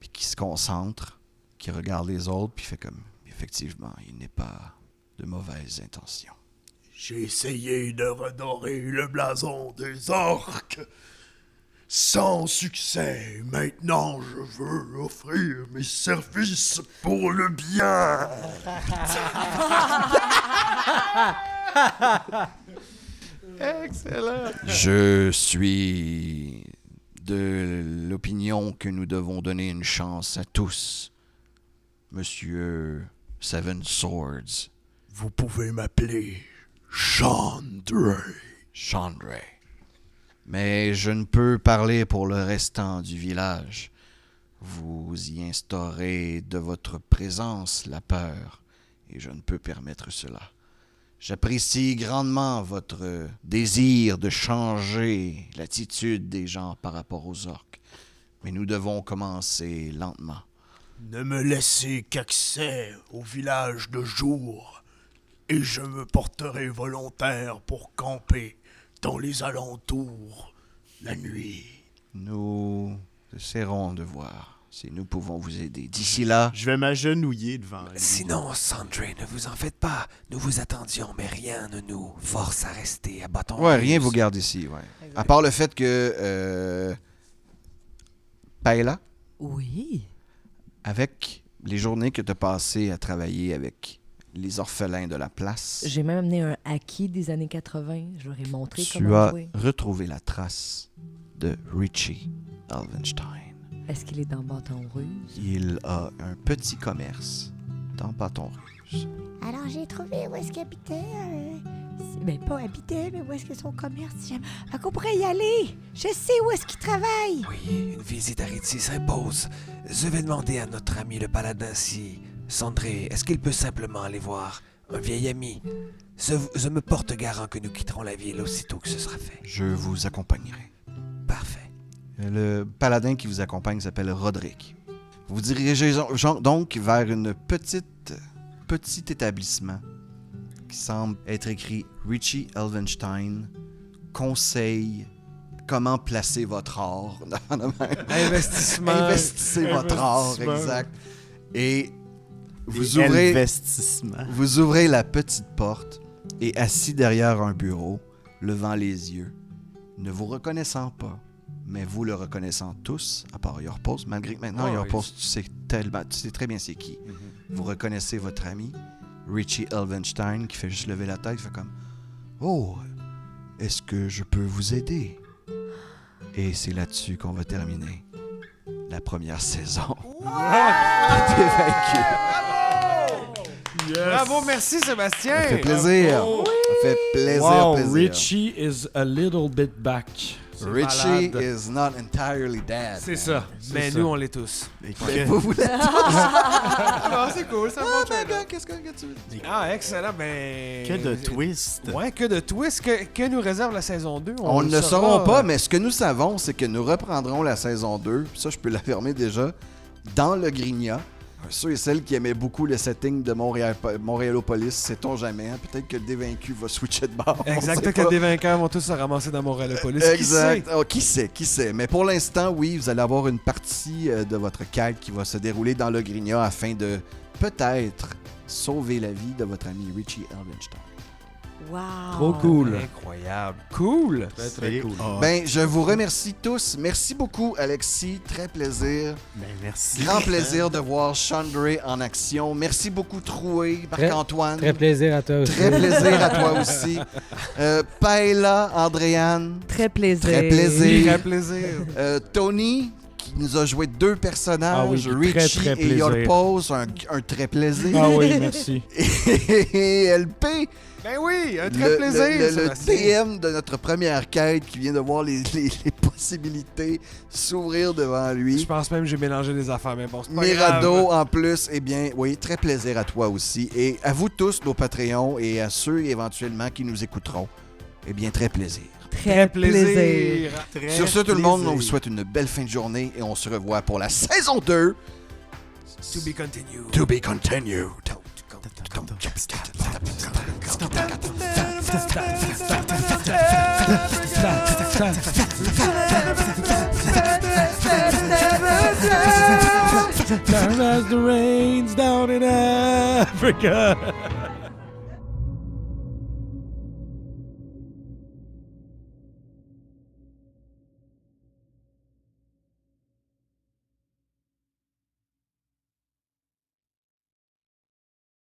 puis qu'il se concentre, qu'il regarde les autres, puis fait comme effectivement, il n'est pas de mauvaises intentions. J'ai essayé de redorer le blason des orques. Sans succès. Maintenant, je veux offrir mes services pour le bien. Je suis de l'opinion que nous devons donner une chance à tous. Monsieur Seven Swords, Vous pouvez m'appeler Chandray. Chandray. Mais je ne peux parler pour le restant du village. Vous y instaurez de votre présence la peur, et je ne peux permettre cela. J'apprécie grandement votre désir de changer l'attitude des gens par rapport aux orques, mais nous devons commencer lentement. Ne me laissez qu'accès au village de jour, et je me porterai volontaire pour camper dans les alentours la nuit. Nous essaierons de voir si nous pouvons vous aider. D'ici là, Je vais m'agenouiller devant. Sinon, Sandré, ne vous en faites pas. Nous vous attendions, mais rien ne nous force à rester à bâton. Ouais, rien vous garde ici, ouais. À part le fait que euh, Paella, Oui. avec les journées que tu as passées à travailler avec les orphelins de la place, J'ai même amené un acquis des années 80. Je leur ai montré tu comment as jouer. retrouvé la trace de Richie Alvenstein. Est-ce qu'il est dans Bâton Ruse? Il a un petit commerce dans Bâton Rouge. Alors, j'ai trouvé où est-ce qu'il habitait. euh, c'est- ben, pas habitait, mais où est-ce que son commerce. j'aime. Fait qu'on pourrait y aller. Je sais où est-ce qu'il travaille. Oui, une visite à Ritzy s'impose. Je vais demander à notre ami le paladin si... Sandré, est-ce qu'il peut simplement aller voir un vieil ami? Je, je me porte garant que nous quitterons la ville aussitôt que ce sera fait. Je vous accompagnerai. Parfait. Le paladin qui vous accompagne s'appelle Roderick. Vous vous dirigez donc vers une petite, petit établissement qui semble être écrit Richie Elvenstein, conseil comment placer votre or. *laughs* Investissement. Investissez votre or, exact. Et vous ouvrez, vous ouvrez la petite porte et assis derrière un bureau, levant les yeux, ne vous reconnaissant pas, mais vous le reconnaissant tous, à part Yorpos, malgré que maintenant Ouais, Yorpos, tu sais tellement, tu sais très bien c'est qui. Vous reconnaissez votre ami, Richie Elvenstein, qui fait juste lever la tête, fait comme Oh, est-ce que je peux vous aider? Et c'est là-dessus qu'on va terminer la première saison. *laughs* T'es vaincu. Bravo, merci Sébastien. Ça fait plaisir. Ça fait plaisir, Wow, plaisir. Richie is a little bit back. Richie malade. is not entirely dead. C'est ça. Mais ça. nous, on l'est tous. Mais vous voulez *laughs* Ah, c'est cool, ça Ah, va. ben, qu'est-ce que tu veux dire? Ah, excellent. Ben. Que de twist. Ouais, que de twist. Que, que nous réserve la saison 2 On ne le saura, saurons pas, euh, mais ce que nous savons, c'est que nous reprendrons la saison 2. Ça, je peux l'affirmer déjà. Dans le Grignat. Ceux et celles qui aimaient beaucoup le setting de Montréal, Montréalopolis, sait-on jamais. hein, Peut-être que le dévaincu va switcher de bord. *laughs* Exact, que des vainqueurs vont tous se ramasser dans Montréalopolis. Qui Exact. sait? Oh, Qui sait, qui sait. Mais pour l'instant, oui, vous allez avoir une partie euh, de votre quête qui va se dérouler dans le Grignat afin de peut-être sauver la vie de votre ami Richie Elvenstein. Wow. Trop cool. Incroyable. Cool. Très, très cool. hot. Ben, je vous remercie tous. Merci beaucoup, Alexis. Très plaisir. Ben, merci. Grand plaisir de voir Chandray en action. Merci beaucoup, Troué, Marc-Antoine. Très plaisir à toi aussi. Très plaisir à toi aussi. *laughs* Euh, Paella, Andréane. Très plaisir. Très plaisir. Très plaisir. Euh, Tony, qui nous a joué deux personnages, Ah oui, du très, Richie très et un, un très plaisir. Ah oui, merci. *laughs* Et LP, Ben oui, un le, très plaisir. le- le- le de notre première quête qui vient de voir les, les- les possibilités s'ouvrir devant Je lui. pense même que j'ai mélangé les affaires, mais bon, c'est pas Mirado grave. en plus, eh bien, oui, très plaisir à toi aussi. Et à vous tous, nos Patreons, et à ceux éventuellement qui nous écouteront, eh bien, très plaisir. Très plaisir. Très Sur ce, tout le monde, on vous plaisir. souhaite une belle fin de journée et on se revoit pour la saison 2. To be continued. To be continued. Down as the rains down in Africa.